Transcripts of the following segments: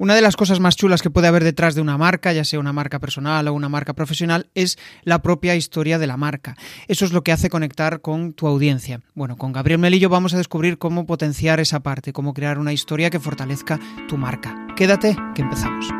Una de las cosas más chulas que puede haber detrás de una marca, ya sea una marca personal o una marca profesional, es la propia historia de la marca. Eso es lo que hace conectar con tu audiencia. Bueno, con Gabriel Melillo vamos a descubrir cómo potenciar esa parte, cómo crear una historia que fortalezca tu marca. Quédate, que empezamos.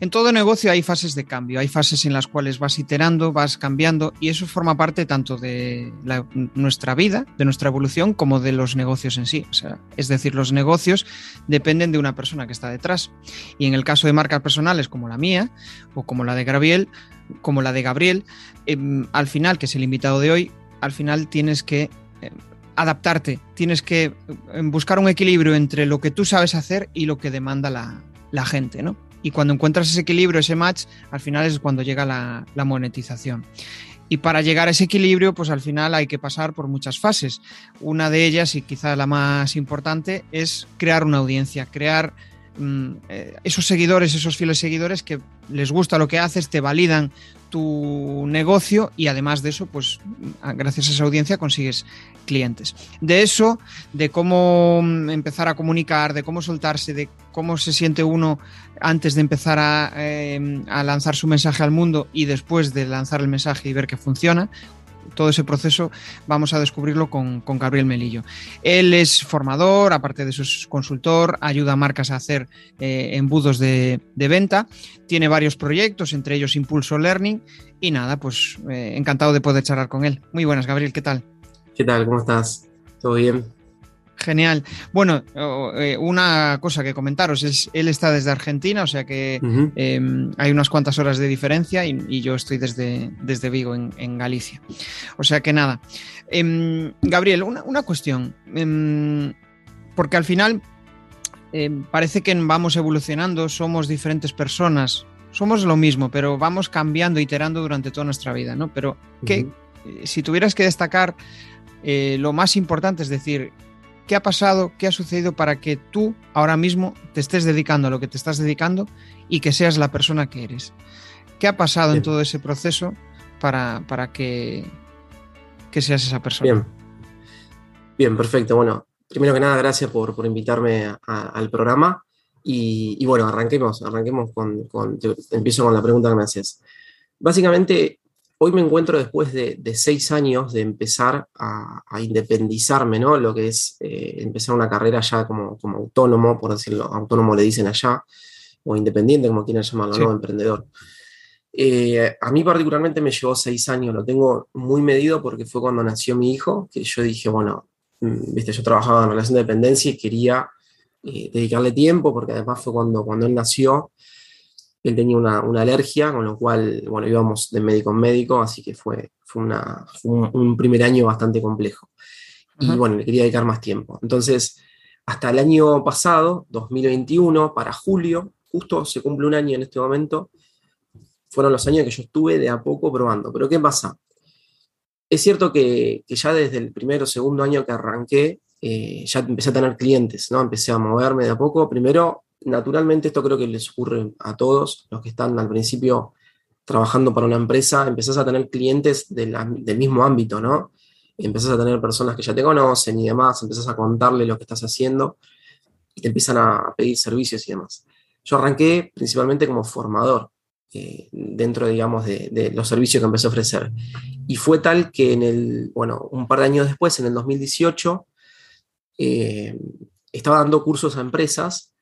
En todo negocio hay fases de cambio, hay fases en las cuales vas iterando, vas cambiando y eso forma parte tanto de nuestra vida, de nuestra evolución, como de los negocios en sí. es decir, los negocios dependen de una persona que está detrás. Y en el caso de marcas personales como la mía o como la de Gabriel, como la de Gabriel, em, al final, que es el invitado de hoy, al final tienes que em, adaptarte, tienes que em, buscar un equilibrio entre lo que tú sabes hacer y lo que demanda la gente, ¿no? Y cuando encuentras ese equilibrio, ese match, al final es cuando llega la, monetización. Y para llegar a ese equilibrio, pues al final hay que pasar por muchas fases. Una de ellas, y quizá la más importante, es crear una audiencia, crear mm, eh, esos seguidores, esos fieles seguidores que les gusta lo que haces, te validan tu negocio y además de eso, pues gracias a esa audiencia consigues clientes. De eso, de cómo mm, empezar a comunicar, de cómo soltarse, de cómo se siente uno antes de empezar a, eh, a lanzar su mensaje al mundo y después de lanzar el mensaje y ver que funciona, todo ese proceso vamos a descubrirlo con, Gabriel Melillo. Él es formador, aparte de su consultor, ayuda a marcas a hacer eh, embudos de, venta, tiene varios proyectos, entre ellos Impulso Learning, y nada, pues eh, encantado de poder charlar con él. Muy buenas, Gabriel, ¿qué tal? ¿Qué tal? ¿Cómo estás? ¿Todo bien? Genial. Bueno, eh, una cosa que comentaros es, él está desde Argentina, o sea que em, hay unas cuantas horas de diferencia y, yo estoy desde, desde Vigo, en, Galicia. O sea que nada. Em, Gabriel, una, cuestión, em, porque al final parece que vamos evolucionando, somos diferentes personas, somos lo mismo, pero vamos cambiando, iterando durante toda nuestra vida, ¿no? Pero ¿qué, si tuvieras que destacar eh, lo más importante, es decir, ¿Qué ha pasado? ¿Qué ha sucedido para que tú ahora mismo te estés dedicando a lo que te estás dedicando y que seas la persona que eres? ¿Qué ha pasado en todo ese proceso para, para que, que, seas esa persona? Bien. Bien, perfecto. Bueno, primero que nada, gracias por, por invitarme al programa. Y, bueno, arranquemos, arranquemos con, con, empiezo con la pregunta que me haces. Básicamente, hoy me encuentro después de, seis años de empezar a, independizarme, ¿no? Lo que es eh, empezar una carrera ya como, como, autónomo, por decirlo, autónomo le dicen allá, o independiente, como quieran llamarlo, ¿no? Emprendedor. Eh, a mí particularmente me llevó seis años, lo tengo muy medido porque fue cuando nació mi hijo, que yo dije, bueno, mm, viste, yo trabajaba en relación de dependencia y quería eh, dedicarle tiempo, porque además fue cuando, cuando él nació, él tenía una, alergia, con lo cual, bueno, íbamos de médico en médico, así que fue, fue, un, primer año bastante complejo. Y bueno, le quería dedicar más tiempo. Entonces, hasta el año pasado, 2021, para julio, justo se cumple un año en este momento, fueron los años que yo estuve de a poco probando. Pero ¿qué pasa? Es cierto que, ya desde el primero o segundo año que arranqué, eh, ya empecé a tener clientes, ¿no? Empecé a moverme de a poco. Primero naturalmente esto creo que les ocurre a todos los que están al principio trabajando para una empresa, empezás a tener clientes del mismo ámbito, ¿no? Empezás a tener personas que ya te conocen y demás, empezás a contarle lo que estás haciendo y te empiezan a pedir servicios y demás. Yo arranqué principalmente como formador eh, dentro, digamos, de, los servicios que empecé a ofrecer. Y fue tal que en el, bueno, un par de años después, en el 2018, eh, estaba dando cursos a empresas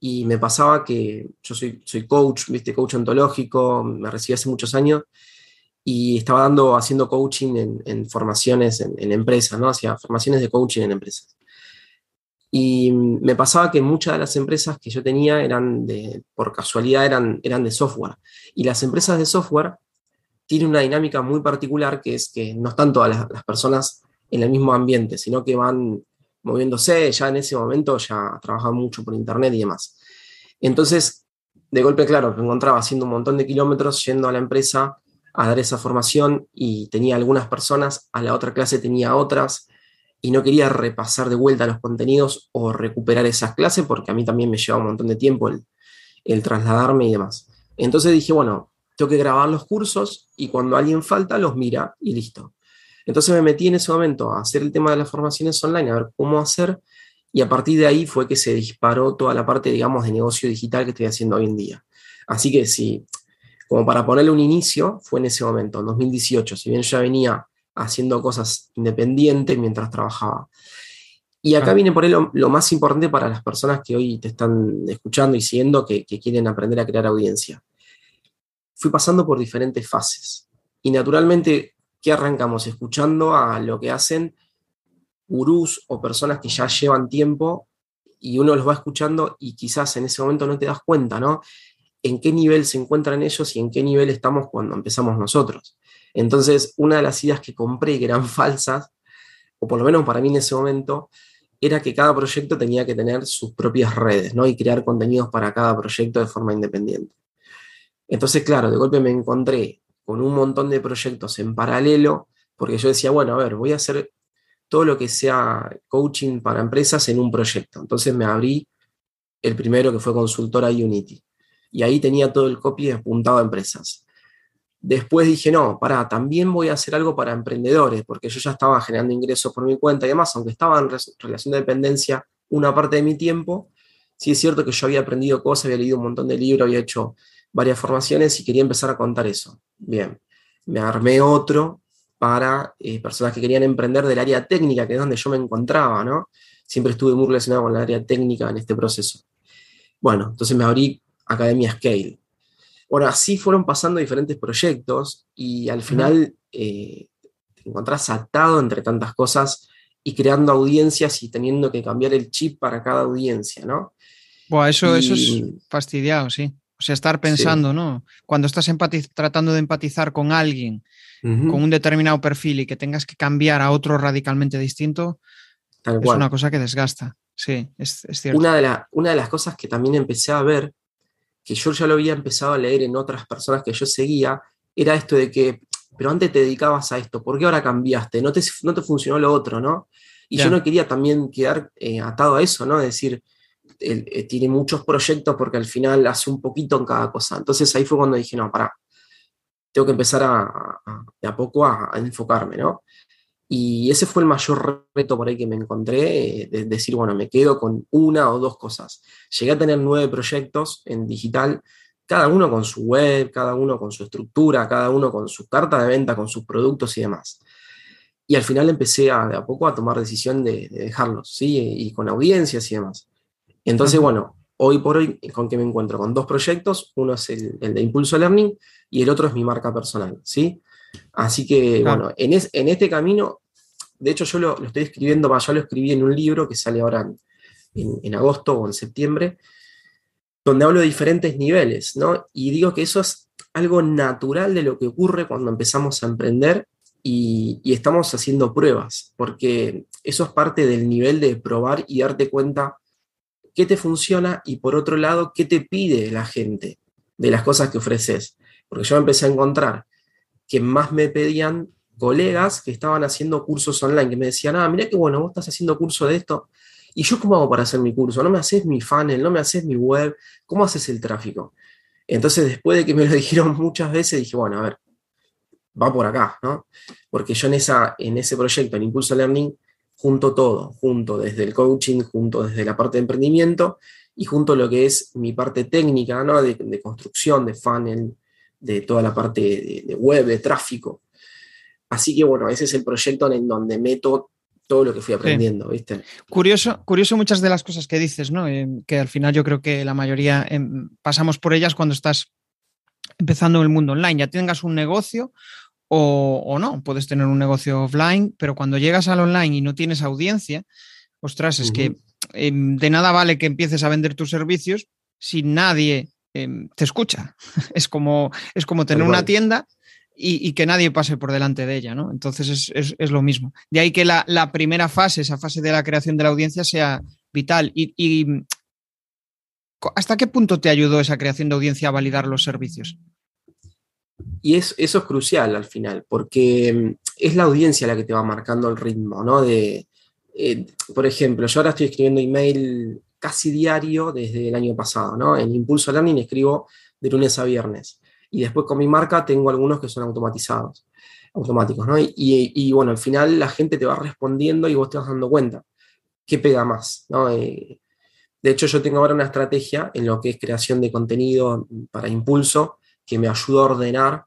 y me pasaba que yo soy, soy coach, ¿viste? coach ontológico, me recibí hace muchos años y estaba dando, haciendo coaching en, formaciones en, empresas, ¿no? Hacía formaciones de coaching en empresas. Y me pasaba que muchas de las empresas que yo tenía eran de, por casualidad, eran, eran de software. Y las empresas de software tienen una dinámica muy particular que es que no están todas las personas en el mismo ambiente, sino que van moviéndose, ya en ese momento ya trabajaba mucho por internet y demás. Entonces, de golpe, claro, me encontraba haciendo un montón de kilómetros yendo a la empresa a dar esa formación y tenía algunas personas, a la otra clase tenía otras, y no quería repasar de vuelta los contenidos o recuperar esas clases porque a mí también me lleva un montón de tiempo el trasladarme y demás. Entonces dije, bueno, tengo que grabar los cursos y cuando alguien falta los mira y listo. Entonces me metí en ese momento a hacer el tema de las formaciones online, a ver cómo hacer, y a partir de ahí fue que se disparó toda la parte, digamos, de negocio digital que estoy haciendo hoy en día. Así que sí, como para ponerle un inicio, fue en ese momento, en 2018, si bien ya venía haciendo cosas independientes mientras trabajaba. Y acá viene por ahí lo, más importante para las personas que hoy te están escuchando y siguiendo, que, quieren aprender a crear audiencia. Fui pasando por diferentes fases. Y naturalmente, ¿qué arrancamos? Escuchando a lo que hacen gurús o personas que ya llevan tiempo y uno los va escuchando y quizás en ese momento no te das cuenta, ¿no? En qué nivel se encuentran ellos y en qué nivel estamos cuando empezamos nosotros. Entonces, una de las ideas que compré que eran falsas, o por lo menos para mí en ese momento, era que cada proyecto tenía que tener sus propias redes, ¿no? Y crear contenidos para cada proyecto de forma independiente. Entonces, claro, de golpe me encontré con un montón de proyectos en paralelo, porque yo decía, bueno, a ver, voy a hacer todo lo que sea coaching para empresas en un proyecto. Entonces me abrí el primero que fue consultora Unity. Y ahí tenía todo el copy apuntado a empresas. Después dije, no, para, también voy a hacer algo para emprendedores, porque yo ya estaba generando ingresos por mi cuenta y demás, aunque estaba en relación de dependencia una parte de mi tiempo, sí es cierto que yo había aprendido cosas, había leído un montón de libros, había hecho varias formaciones y quería empezar a contar eso. Bien, me armé otro para eh, personas que querían emprender del área técnica, que es donde yo me encontraba, ¿no? Siempre estuve muy relacionado con el área técnica en este proceso. Bueno, entonces me abrí Academia Scale. Bueno, así fueron pasando diferentes proyectos y al final eh, te encontrás atado entre tantas cosas y creando audiencias y teniendo que cambiar el chip para cada audiencia, ¿no? Buah, eso, eso es fastidiado, sí. O sea, estar pensando, ¿no? Cuando estás tratando de empatizar con alguien, con un determinado perfil y que tengas que cambiar a otro radicalmente distinto, es una cosa que desgasta. Sí, es, cierto. Una de, una de las cosas que también empecé a ver que yo ya lo había empezado a leer en otras personas que yo seguía, era esto de que, pero antes te dedicabas a esto, ¿por qué ahora cambiaste? No te, no te funcionó lo otro, ¿no? Y yo no quería también quedar eh, atado a eso, ¿no? Es decir, él, eh, tiene muchos proyectos porque al final hace un poquito en cada cosa. Entonces ahí fue cuando dije, no, pará, tengo que empezar a, de a poco a, enfocarme, ¿no? Y ese fue el mayor reto por ahí que me encontré, eh, de decir, bueno, me quedo con una o dos cosas. Llegué a tener nueve proyectos en digital, cada uno con su web, cada uno con su estructura, cada uno con su carta de venta, con sus productos y demás. Y al final empecé a, de a poco a tomar decisión de, dejarlos, ¿sí? Y con audiencias y demás. Entonces, bueno, hoy por hoy, ¿con qué me encuentro? Con dos proyectos, uno es el, de Impulso Learning y el otro es mi marca personal, ¿sí? Así que, bueno, en, en, este camino, de hecho yo lo, estoy escribiendo, ya lo escribí en un libro que sale ahora en, agosto o en septiembre, donde hablo de diferentes niveles, ¿no? Y digo que eso es algo natural de lo que ocurre cuando empezamos a emprender y, y, estamos haciendo pruebas, porque eso es parte del nivel de probar y darte cuenta qué te funciona y por otro lado, qué te pide la gente de las cosas que ofreces. Porque yo empecé a encontrar que más me pedían colegas que estaban haciendo cursos online, que me decían, ah, mira qué bueno, vos estás haciendo curso de esto. ¿Y yo cómo hago para hacer mi curso? No me haces mi funnel, no me haces mi web, ¿cómo haces el tráfico? Entonces, después de que me lo dijeron muchas veces, dije, bueno, a ver, va por acá, ¿no? Porque yo en, esa, en ese proyecto, en Impulso Learning, junto todo, junto desde el coaching, junto desde la parte de emprendimiento y junto lo que es mi parte técnica, ¿no? De, de construcción, de funnel, de toda la parte de, web, de tráfico. Así que bueno, ese es el proyecto en donde meto todo lo que fui aprendiendo, ¿viste? Curioso, curioso muchas de las cosas que dices, ¿no? Eh, que al final yo creo que la mayoría em, pasamos por ellas cuando estás empezando en el mundo online, ya tengas un negocio o, o, no, puedes tener un negocio offline, pero cuando llegas al online y no tienes audiencia, ostras, es que em, de nada vale que empieces a vender tus servicios si nadie Em, te escucha. Es como, es como tener una tienda y, que nadie pase por delante de ella, ¿no? Entonces es, lo mismo. De ahí que la, primera fase, esa fase de la creación de la audiencia, sea vital. Y, ¿hasta qué punto te ayudó esa creación de audiencia a validar los servicios? Y eso es crucial al final, porque mm, es la audiencia la que te va marcando el ritmo, ¿no? De, eh, por ejemplo, yo ahora estoy escribiendo email casi diario desde el año pasado, ¿no? En Impulso Learning escribo de lunes a viernes. Y después con mi marca tengo algunos que son automatizados, automáticos, ¿no? Y, bueno, al final la gente te va respondiendo y vos te vas dando cuenta qué pega más, ¿no? Eh, de hecho, yo tengo ahora una estrategia en lo que es creación de contenido para impulso que me ayuda a ordenar,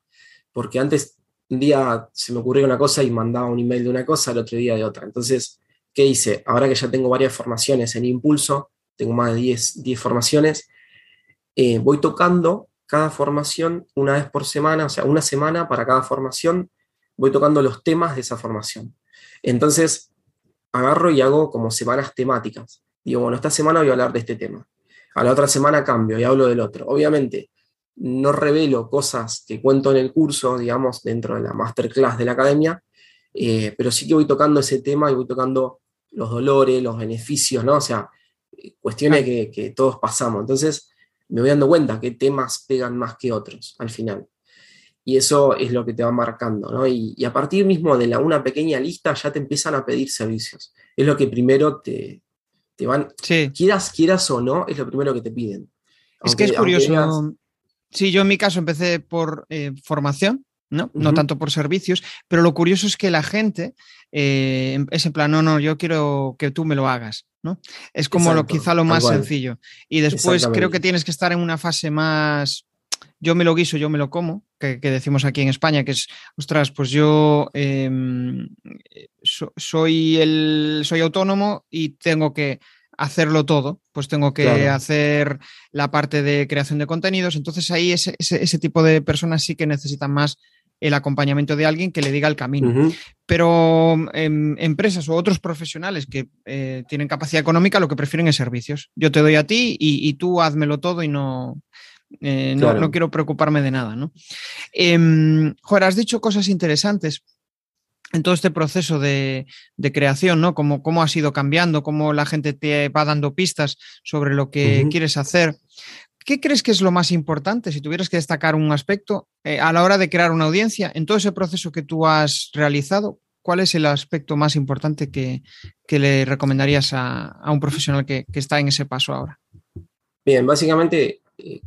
porque antes un día se me ocurrió una cosa y mandaba un email de una cosa, el otro día de otra. Entonces, ¿qué hice? Ahora que ya tengo varias formaciones en impulso, tengo más de 10, 10 formaciones, eh, voy tocando cada formación una vez por semana, o sea, una semana para cada formación, voy tocando los temas de esa formación. Entonces, agarro y hago como semanas temáticas. Digo, bueno, esta semana voy a hablar de este tema. A la otra semana cambio y hablo del otro. Obviamente, no revelo cosas que cuento en el curso, digamos, dentro de la masterclass de la academia, eh, pero sí que voy tocando ese tema y voy tocando los dolores, los beneficios, ¿no? O sea, cuestiones que, que todos pasamos. Entonces, me voy dando cuenta qué temas pegan más que otros al final. Y eso es lo que te va marcando, ¿no? Y, a partir mismo de la, una pequeña lista ya te empiezan a pedir servicios. Es lo que primero te, te van, quieras, quieras o no, es lo primero que te piden. es que es curioso. Sí, yo en mi caso empecé por eh, formación, ¿no? No tanto por servicios, pero lo curioso es que la gente eh, es en plan, no, no, yo quiero que tú me lo hagas. ¿no? Es como lo, quizá lo más sencillo. Y después creo que tienes que estar en una fase más, yo me lo guiso, yo me lo como, que, decimos aquí en España, que es, ostras, pues yo em, soy, el, soy autónomo y tengo que hacerlo todo, pues tengo que hacer la parte de creación de contenidos, entonces ahí ese, ese, tipo de personas sí que necesitan más el acompañamiento de alguien que le diga el camino. Pero em, empresas o otros profesionales que eh, tienen capacidad económica lo que prefieren es servicios. Yo te doy a ti y, tú házmelo todo y no, eh, no, quiero preocuparme de nada. ¿no? Em, has dicho cosas interesantes en todo este proceso de, creación, ¿no? Cómo, cómo has ido cambiando, cómo la gente te va dando pistas sobre lo que quieres hacer. ¿Qué crees que es lo más importante, si tuvieras que destacar un aspecto eh, a la hora de crear una audiencia, en todo ese proceso que tú has realizado? ¿Cuál es el aspecto más importante que, le recomendarías a, un profesional que, está en ese paso ahora? Bien, básicamente eh,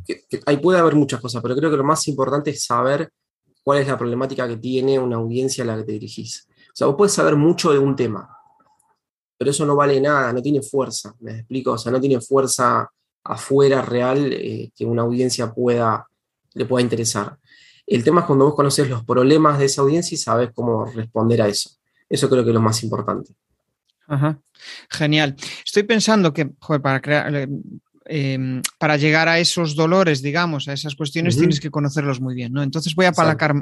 ahí puede haber muchas cosas, pero creo que lo más importante es saber cuál es la problemática que tiene una audiencia a la que te dirigís. O sea, vos puedes saber mucho de un tema, pero eso no vale nada, no tiene fuerza, me explico, o sea, no tiene fuerza afuera real eh, que una audiencia pueda, le pueda interesar. El tema es cuando vos conoces los problemas de esa audiencia y sabes cómo responder a eso. Eso creo que es lo más importante. Genial. Estoy pensando que para crear, eh, em, para llegar a esos dolores, digamos, a esas cuestiones, tienes que conocerlos muy bien, ¿no? Entonces voy a,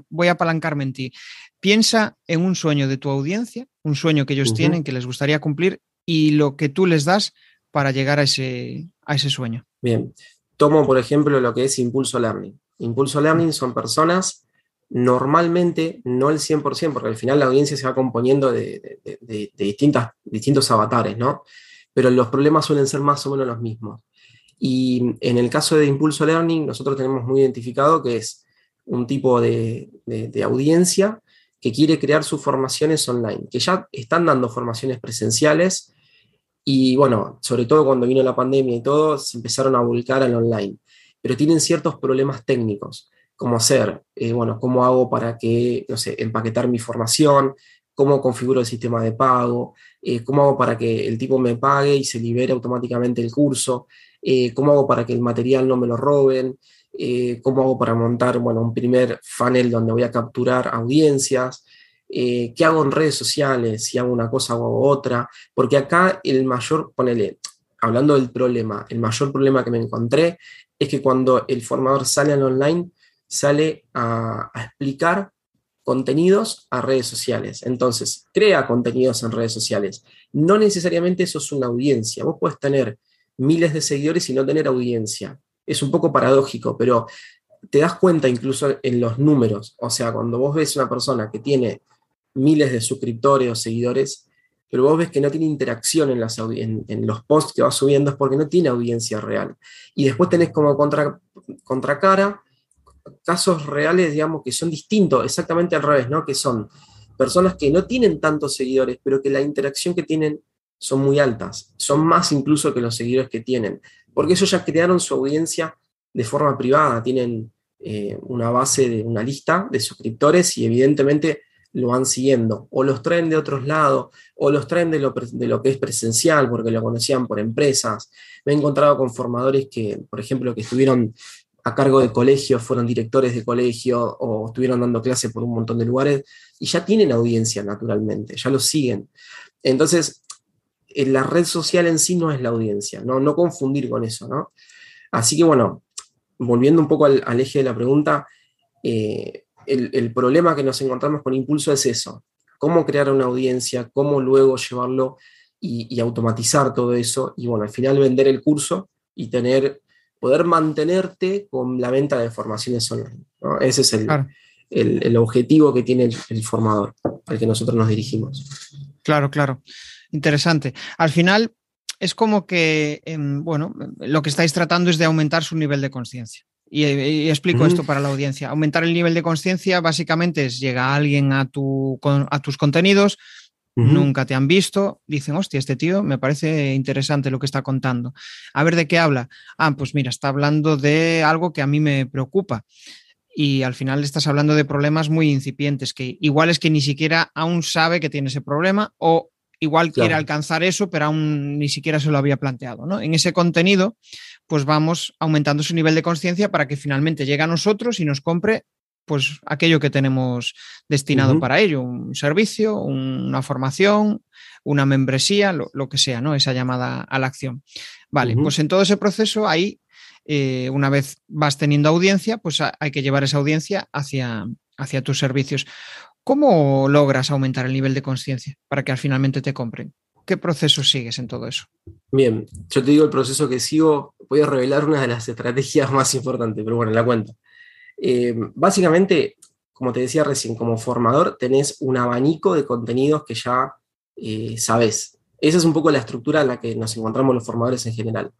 voy a apalancarme en ti. Piensa en un sueño de tu audiencia, un sueño que ellos tienen, que les gustaría cumplir, y lo que tú les das para llegar a ese, a ese sueño. Bien, tomo por ejemplo lo que es Impulso Learning. Impulso Learning son personas normalmente, no el 100%, porque al final la audiencia se va componiendo de, distintas, distintos avatares, ¿no? Pero los problemas suelen ser más o menos los mismos. Y en el caso de Impulso Learning, nosotros tenemos muy identificado que es un tipo de, audiencia que quiere crear sus formaciones online, que ya están dando formaciones presenciales, y bueno, sobre todo cuando vino la pandemia y todo, se empezaron a volcar al online. Pero tienen ciertos problemas técnicos, como hacer, eh, bueno, cómo hago para que, no sé, empaquetar mi formación, cómo configuro el sistema de pago, eh, cómo hago para que el tipo me pague y se libere automáticamente el curso, eh, cómo hago para que el material no me lo roben, cómo hago para montar, bueno, un primer funnel donde voy a capturar audiencias, eh, qué hago en redes sociales, si hago una cosa o hago otra, porque acá el mayor, ponele, hablando del problema, el mayor problema que me encontré es que cuando el formador sale al online, sale a, explicar contenidos a redes sociales. Entonces, crea contenidos en redes sociales. No necesariamente eso es una audiencia. Vos puedes tener miles de seguidores y no tener audiencia. Es un poco paradójico, pero te das cuenta incluso en los números. O sea, cuando vos ves una persona que tiene miles de suscriptores o seguidores, pero vos ves que no tiene interacción en, los posts que va subiendo, es porque no tiene audiencia real. Y después tenés como contra, contracara casos reales, digamos, que son distintos, exactamente al revés, ¿no? Que son personas que no tienen tantos seguidores, pero que la interacción que tienen son muy altas, son más incluso que los seguidores que tienen, porque ellos ya crearon su audiencia de forma privada, tienen eh, una base de una lista de suscriptores y evidentemente lo van siguiendo, o los traen de otros lados, o los traen de lo, de lo, que es presencial, porque lo conocían por empresas. Me he encontrado con formadores que, por ejemplo, que estuvieron a cargo de colegios, fueron directores de colegio o estuvieron dando clases por un montón de lugares y ya tienen audiencia naturalmente, ya lo siguen. Entonces, la red social en sí no es la audiencia, no, no confundir con eso, ¿no? Así que bueno, volviendo un poco al, eje de la pregunta, eh, el, problema que nos encontramos con Impulso es eso, cómo crear una audiencia, cómo luego llevarlo y, automatizar todo eso y bueno, al final vender el curso y tener, poder mantenerte con la venta de formaciones online. Ese es el, objetivo que tiene el formador al que nosotros nos dirigimos. Claro, claro. Interesante. Al final es como que, em, bueno, lo que estáis tratando es de aumentar su nivel de conciencia. Y, explico esto para la audiencia. Aumentar el nivel de conciencia básicamente es llega alguien a, tu, a tus contenidos, nunca te han visto, dicen, hostia, este tío me parece interesante lo que está contando. A ver de qué habla. Ah, pues mira, está hablando de algo que a mí me preocupa. Y al final estás hablando de problemas muy incipientes, que igual es que ni siquiera aún sabe que tiene ese problema o igual quiere alcanzar eso, pero aún ni siquiera se lo había planteado. ¿no? En ese contenido pues vamos aumentando su nivel de conciencia para que finalmente llegue a nosotros y nos compre pues aquello que tenemos destinado para ello, un servicio, una formación, una membresía, lo, que sea, ¿no? Esa llamada a la acción. Vale, pues en todo ese proceso ahí, eh, una vez vas teniendo audiencia, pues hay que llevar esa audiencia hacia, hacia tus servicios. ¿Cómo logras aumentar el nivel de conciencia para que al finalmente te compren? ¿Qué proceso sigues en todo eso? Bien, yo te digo el proceso que sigo, voy a revelar una de las estrategias más importantes, pero bueno, la cuento. Eh, básicamente, como te decía recién, como formador tenés un abanico de contenidos que ya eh, sabes. Esa es un poco la estructura en la que nos encontramos los formadores en general.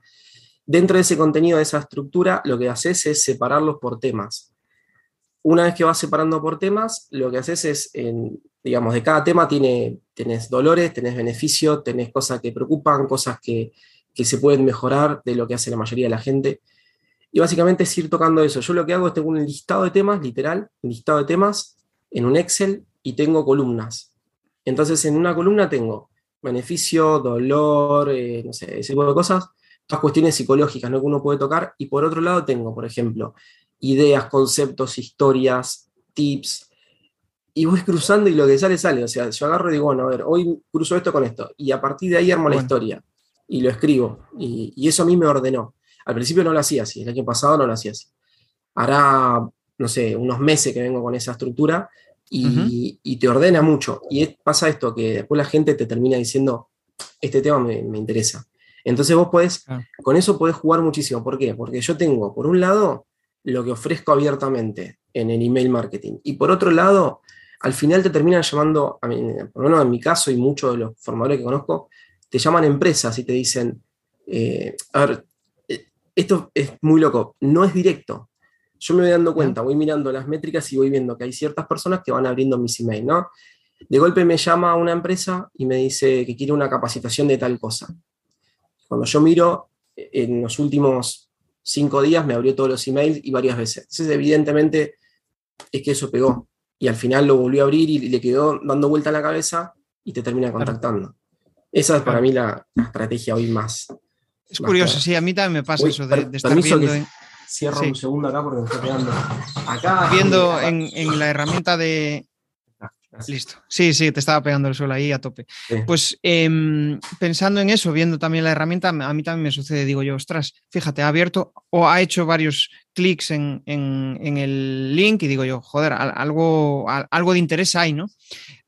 Dentro de ese contenido, de esa estructura, lo que haces es separarlos por temas. Una vez que vas separando por temas, lo que haces es, en, digamos, de cada tema tiene, tenés dolores, tenés beneficios, tenés cosas que preocupan, cosas que, se pueden mejorar de lo que hace la mayoría de la gente. Y básicamente es ir tocando eso. Yo lo que hago es tengo un listado de temas, literal, un listado de temas en un Excel y tengo columnas. Entonces en una columna tengo beneficio, dolor, eh, no sé, ese tipo de cosas, todas cuestiones psicológicas ¿no? que uno puede tocar. Y por otro lado tengo, por ejemplo, ideas, conceptos, historias, tips, y voy cruzando y lo que sale, sale. O sea, yo agarro y digo, bueno, a ver, hoy cruzo esto con esto. Y a partir de ahí armo la historia y lo escribo. Y, eso a mí me ordenó. Al principio no lo hacía así, el año pasado no lo hacía así. Hará, no sé, unos meses que vengo con esa estructura y, te ordena mucho. Y pasa esto, que después la gente te termina diciendo, este tema me, interesa. Entonces vos podés, con eso podés jugar muchísimo. ¿Por qué? Porque yo tengo, por un lado, lo que ofrezco abiertamente en el email marketing. Y por otro lado, al final te terminan llamando, a mí, por lo menos en mi caso y muchos de los formadores que conozco, te llaman empresas y te dicen, eh, a ver, eh, esto es muy loco, no es directo. Yo me voy dando cuenta, voy mirando las métricas y voy viendo que hay ciertas personas que van abriendo mis emails, ¿no? De golpe me llama una empresa y me dice que quiere una capacitación de tal cosa. Cuando yo miro, en los últimos cinco días me abrió todos los emails y varias veces. Entonces, evidentemente, es que eso pegó. Y al final lo volvió a abrir y le quedó dando vuelta en la cabeza y te termina contactando. Esa es para mí la, estrategia hoy más. Es curioso, sí, a mí también me pasa eso de, estar viendo. Cierro un segundo acá porque me estoy pegando. Acá. Viendo en, en la herramienta de, Listo. Sí, sí, te estaba pegando el sol ahí a tope. Pues em, pensando en eso, viendo también la herramienta, a mí también me sucede, digo yo, ostras, fíjate, ha abierto o ha hecho varios clics en, el link y digo yo, joder, algo, algo de interés hay, ¿no?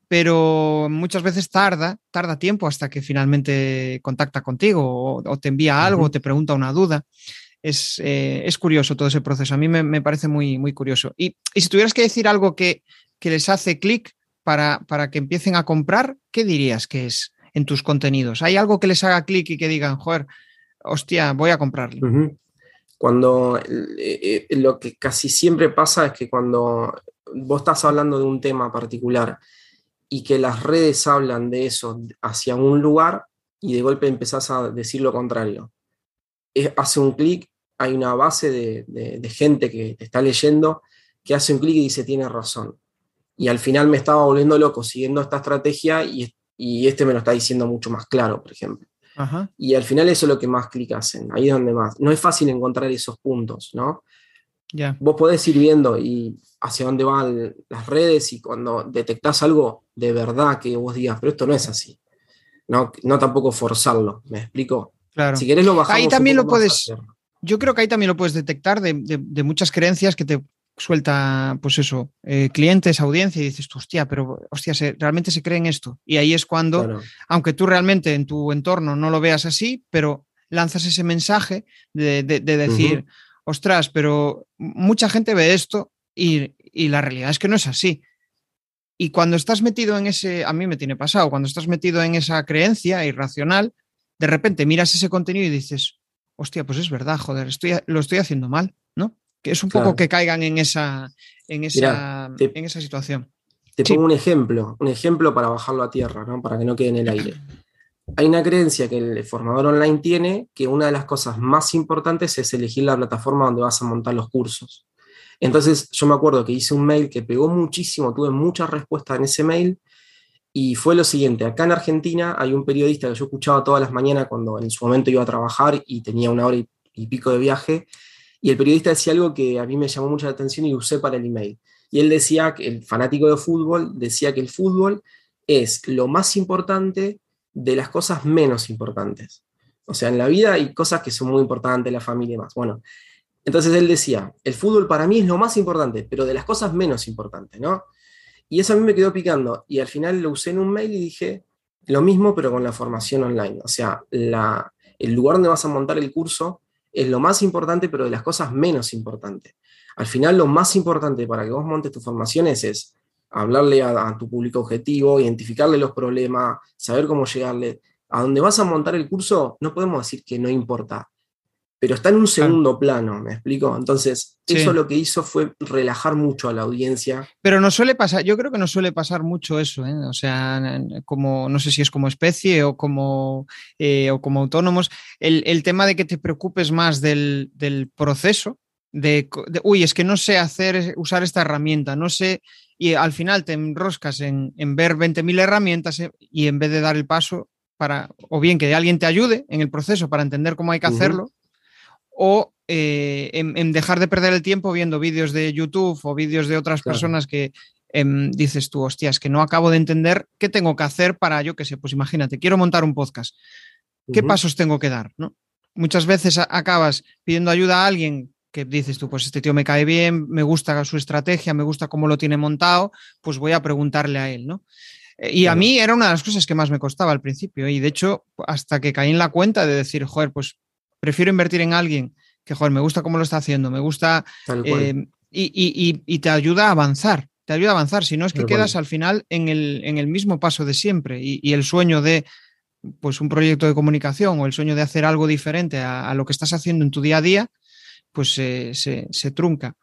Pero muchas veces tarda, tarda tiempo hasta que finalmente contacta contigo o, te envía algo o te pregunta una duda. es, eh, es, curioso todo ese proceso. A mí me, me parece muy, muy curioso. Y, y, si tuvieras que decir algo que, que les hace clic para, para, que empiecen a comprar, ¿qué dirías que es en tus contenidos? ¿Hay algo que les haga clic y que digan, joder, hostia, voy a comprarlo? Uh -huh. Cuando eh, eh, lo que casi siempre pasa es que cuando vos estás hablando de un tema particular y que las redes hablan de eso hacia un lugar y de golpe empezás a decir lo contrario. Es, hace un clic, hay una base de, de, de, gente que te está leyendo que hace un clic y dice tiene razón. Y al final me estaba volviendo loco siguiendo esta estrategia y, y este me lo está diciendo mucho más claro, por ejemplo. Ajá. Y al final eso es lo que más clic hacen, ahí es donde más. No es fácil encontrar esos puntos, ¿no? Yeah. Vos podés ir viendo y hacia dónde van las redes y cuando detectás algo de verdad que vos digas, pero esto no es así. No, no tampoco forzarlo, ¿me explico? Claro. Si querés lo bajamos. Ahí también lo puedes, yo creo que ahí también lo puedes detectar de, de, de muchas creencias que te suelta, pues eso, eh, clientes, audiencia, y dices, tú, hostia, pero hostia, ¿se, realmente se creen esto. Y ahí es cuando, claro. aunque tú realmente en tu entorno no lo veas así, pero lanzas ese mensaje de, de, de decir, uh -huh. ostras, pero mucha gente ve esto y, y, la realidad es que no es así. Y cuando estás metido en ese, a mí me tiene pasado, cuando estás metido en esa creencia irracional, de repente miras ese contenido y dices, hostia, pues es verdad, joder, estoy, lo estoy haciendo mal, ¿no? Que es un claro. poco que caigan en esa, en esa, Mira, te, en esa situación. Te sí. pongo un ejemplo, un ejemplo para bajarlo a tierra, ¿no? para que no quede en el aire. Hay una creencia que el formador online tiene que una de las cosas más importantes es elegir la plataforma donde vas a montar los cursos. Entonces yo me acuerdo que hice un mail que pegó muchísimo, tuve muchas respuestas en ese mail y fue lo siguiente, acá en Argentina hay un periodista que yo escuchaba todas las mañanas cuando en su momento iba a trabajar y tenía una hora y, y pico de viaje y el periodista decía algo que a mí me llamó mucho la atención y lo usé para el email. Y él decía, que el fanático de fútbol decía que el fútbol es lo más importante de las cosas menos importantes. O sea, en la vida hay cosas que son muy importantes, la familia y más. Bueno, entonces él decía, el fútbol para mí es lo más importante, pero de las cosas menos importantes, ¿no? Y eso a mí me quedó picando. Y al final lo usé en un mail y dije lo mismo, pero con la formación online. O sea, la, el lugar donde vas a montar el curso es lo más importante, pero de las cosas menos importantes. Al final, lo más importante para que vos montes tus formaciones es hablarle a, tu público objetivo, identificarle los problemas, saber cómo llegarle. A donde vas a montar el curso, no podemos decir que no importa, pero está en un segundo ah. plano, ¿me explico? Entonces, sí. eso lo que hizo fue relajar mucho a la audiencia. Pero no suele pasar, yo creo que no suele pasar mucho eso, ¿eh? o sea, como, no sé si es como especie o como, eh, o como autónomos, el, el, tema de que te preocupes más del, del proceso, de, de, uy, es que no sé hacer, usar esta herramienta, no sé, y al final te enroscas en, en ver 20.000 herramientas eh, y en vez de dar el paso para, o bien que alguien te ayude en el proceso para entender cómo hay que uh -huh. hacerlo, o eh, en, en, dejar de perder el tiempo viendo vídeos de YouTube o vídeos de otras claro. personas que eh, dices tú, hostias, que no acabo de entender qué tengo que hacer para, yo qué sé, pues imagínate, quiero montar un podcast. ¿Qué uh -huh. pasos tengo que dar? ¿no? Muchas veces acabas pidiendo ayuda a alguien que dices tú, pues este tío me cae bien, me gusta su estrategia, me gusta cómo lo tiene montado, pues voy a preguntarle a él, ¿no? Eh, y claro. a mí era una de las cosas que más me costaba al principio. Y de hecho, hasta que caí en la cuenta de decir, joder, pues prefiero invertir en alguien que, joder, me gusta cómo lo está haciendo, me gusta eh, y, y, y, te ayuda a avanzar, te ayuda a avanzar, si no es que quedas al final en el, en el, mismo paso de siempre y, el sueño de pues un proyecto de comunicación o el sueño de hacer algo diferente a, a lo que estás haciendo en tu día a día, pues eh, se, se, trunca.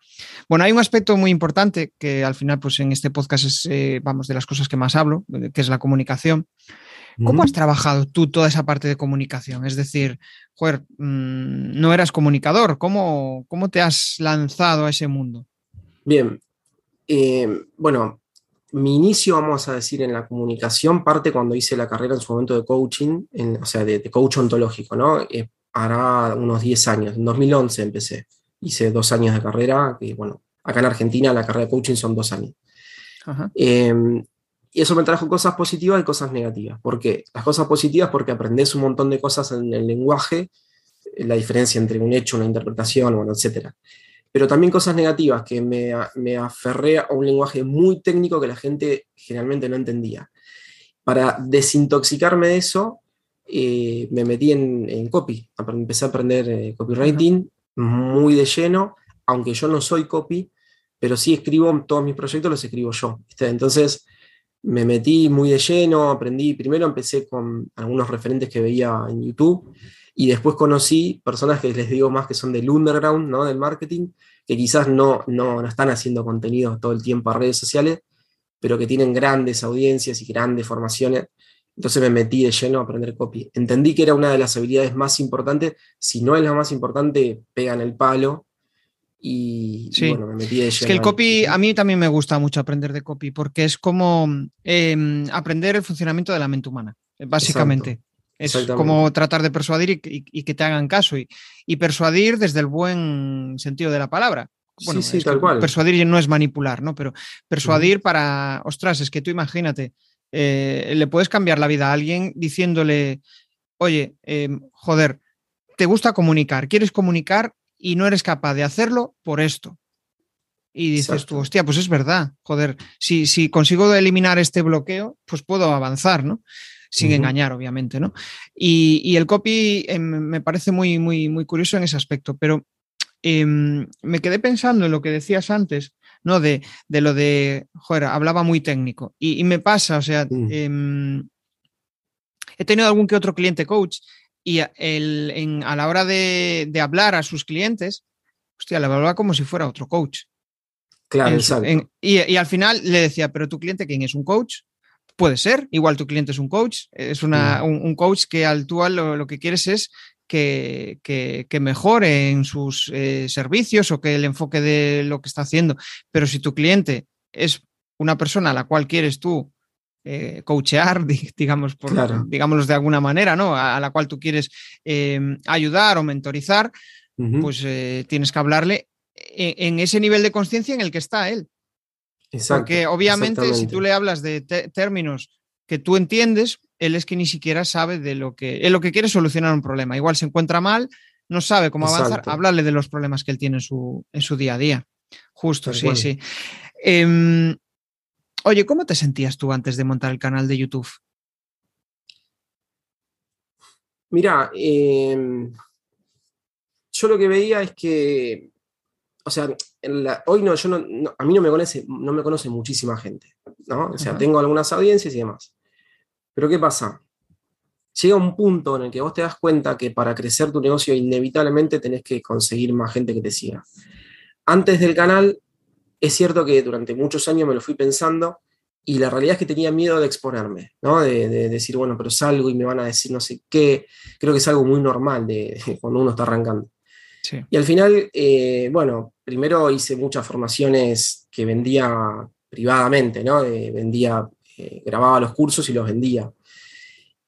Bueno, hay un aspecto muy importante que al final, pues en este podcast es, eh, vamos, de las cosas que más hablo, que es la comunicación. ¿Cómo has trabajado tú toda esa parte de comunicación? Es decir, joder, mmm, no eras comunicador, ¿Cómo, ¿cómo te has lanzado a ese mundo? Bien, eh, bueno, mi inicio, vamos a decir, en la comunicación parte cuando hice la carrera en su momento de coaching, en, o sea, de, de, coach ontológico, ¿no? Eh, hará unos 10 años, en 2011 empecé, hice dos años de carrera, que bueno, acá en Argentina la carrera de coaching son dos años. Eh, y eso me trajo cosas positivas y cosas negativas. ¿Por qué? Las cosas positivas porque aprendes un montón de cosas en el lenguaje, la diferencia entre un hecho, una interpretación, bueno, etc. Pero también cosas negativas, que me, me aferré a un lenguaje muy técnico que la gente generalmente no entendía. Para desintoxicarme de eso, eh, me metí en, en, copy, empecé a aprender eh, copywriting, muy de lleno, aunque yo no soy copy, pero sí escribo todos mis proyectos, los escribo yo. Entonces me metí muy de lleno, aprendí, primero empecé con algunos referentes que veía en YouTube y después conocí personas que les digo más que son del underground, ¿no? del marketing, que quizás no, no, no están haciendo contenido todo el tiempo a redes sociales, pero que tienen grandes audiencias y grandes formaciones. Entonces me metí de lleno a aprender copy. Entendí que era una de las habilidades más importantes, si no es la más importante, pegan el palo. Y, bueno, me metí. Es que el copy, a mí también me gusta mucho aprender de copy, porque es como em, aprender el funcionamiento de la mente humana, básicamente. Es como tratar de persuadir y, que te hagan caso. Y, persuadir desde el buen sentido de la palabra. Bueno, sí, sí, tal cual. Persuadir no es manipular, ¿no? Pero persuadir para, ostras, es que tú imagínate, eh, le puedes cambiar la vida a alguien diciéndole, oye, em, joder, te gusta comunicar, quieres comunicar y no eres capaz de hacerlo por esto. Y dices tú, hostia, pues es verdad, joder, si, si consigo eliminar este bloqueo, pues puedo avanzar, ¿no? Sin engañar, obviamente, ¿no? Y, el copy em, me parece muy, muy, muy curioso en ese aspecto, pero em, me quedé pensando en lo que decías antes, ¿no? De, lo de, joder, hablaba muy técnico. Y, me pasa, o sea, mm. em, he tenido algún que otro cliente coach y el, a la hora de, hablar a sus clientes, hostia, le hablaba como si fuera otro coach. Claro, exacto. y, al final le decía, pero tu cliente, ¿quién es un coach? Puede ser, igual tu cliente es un coach, es una, mm. un, coach que al tú lo, lo que quieres es que, que, mejore en sus eh, servicios o que el enfoque de lo que está haciendo. Pero si tu cliente es una persona a la cual quieres tú eh, coachear, digamos, por, digámoslo de alguna manera, ¿no? A, la cual tú quieres em, ayudar o mentorizar, pues eh, tienes que hablarle en, ese nivel de conciencia en el que está él. Porque obviamente si tú le hablas de términos que tú entiendes, él es que ni siquiera sabe de lo que, él lo que quiere es solucionar un problema. Igual se encuentra mal, no sabe cómo avanzar, hablarle de los problemas que él tiene en su, en su día a día. Justo, sí, sí. Em, oye, ¿cómo te sentías tú antes de montar el canal de YouTube? Mira, em, yo lo que veía es que, o sea, hoy no, yo no, a mí no me conoce, no me conoce muchísima gente, ¿no? O sea, tengo algunas audiencias y demás. Pero ¿qué pasa? Llega un punto en el que vos te das cuenta que para crecer tu negocio inevitablemente tenés que conseguir más gente que te siga. Antes del canal, es cierto que durante muchos años me lo fui pensando y la realidad es que tenía miedo de exponerme, ¿no? De, decir, bueno, pero salgo y me van a decir no sé qué. Creo que es algo muy normal de, cuando uno está arrancando. Y al final, eh, bueno, primero hice muchas formaciones que vendía privadamente, ¿no? vendía eh, grababa los cursos y los vendía.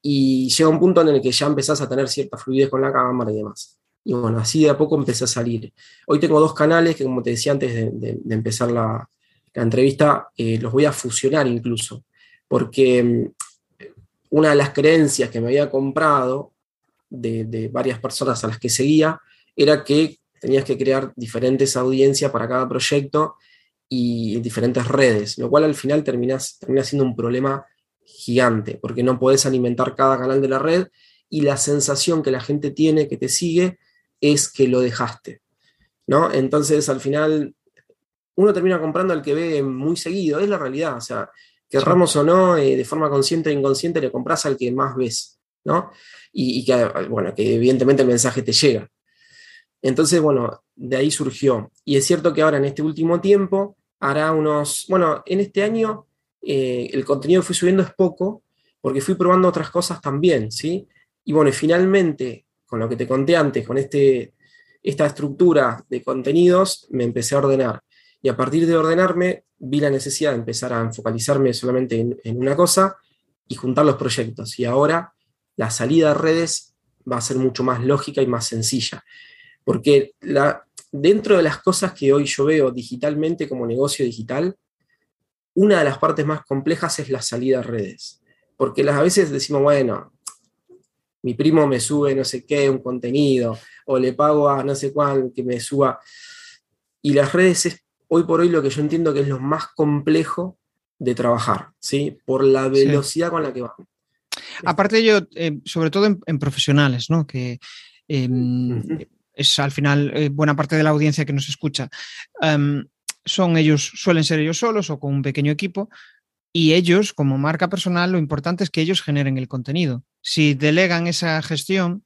Y llega un punto en el que ya empezás a tener cierta fluidez con la cámara y demás. Y bueno, así de a poco empecé a salir. Hoy tengo dos canales que, como te decía antes de, empezar la, entrevista, eh, los voy a fusionar incluso. Porque mm, una de las creencias que me había comprado de, de, varias personas a las que seguía era que tenías que crear diferentes audiencias para cada proyecto y en diferentes redes, lo cual al final termina siendo un problema gigante, porque no puedes alimentar cada canal de la red y la sensación que la gente tiene que te sigue es que lo dejaste. ¿no? Entonces al final uno termina comprando al que ve muy seguido, es la realidad, o sea, querramos o no, eh, de forma consciente o inconsciente le compras al que más ves, ¿no? Y, y, que, bueno, que evidentemente el mensaje te llega. Entonces, bueno, de ahí surgió. Y es cierto que ahora en este último tiempo, hará unos, bueno, en este año eh, el contenido que fui subiendo es poco, porque fui probando otras cosas también, ¿sí? Y bueno, finalmente, con lo que te conté antes, con este, esta estructura de contenidos, me empecé a ordenar. Y a partir de ordenarme, vi la necesidad de empezar a focalizarme solamente en, una cosa y juntar los proyectos. Y ahora la salida a redes va a ser mucho más lógica y más sencilla. Porque la, dentro de las cosas que hoy yo veo digitalmente como negocio digital, una de las partes más complejas es la salida a redes. Porque a veces decimos, bueno, mi primo me sube no sé qué, un contenido, o le pago a no sé cuál que me suba. Y las redes es hoy por hoy lo que yo entiendo que es lo más complejo de trabajar, ¿sí? Por la velocidad con la que van. Aparte yo, eh, sobre todo en, profesionales, ¿no? Que em, es al final eh, buena parte de la audiencia que nos escucha. Um, son ellos, suelen ser ellos solos o con un pequeño equipo, y ellos, como marca personal, lo importante es que ellos generen el contenido. Si delegan esa gestión,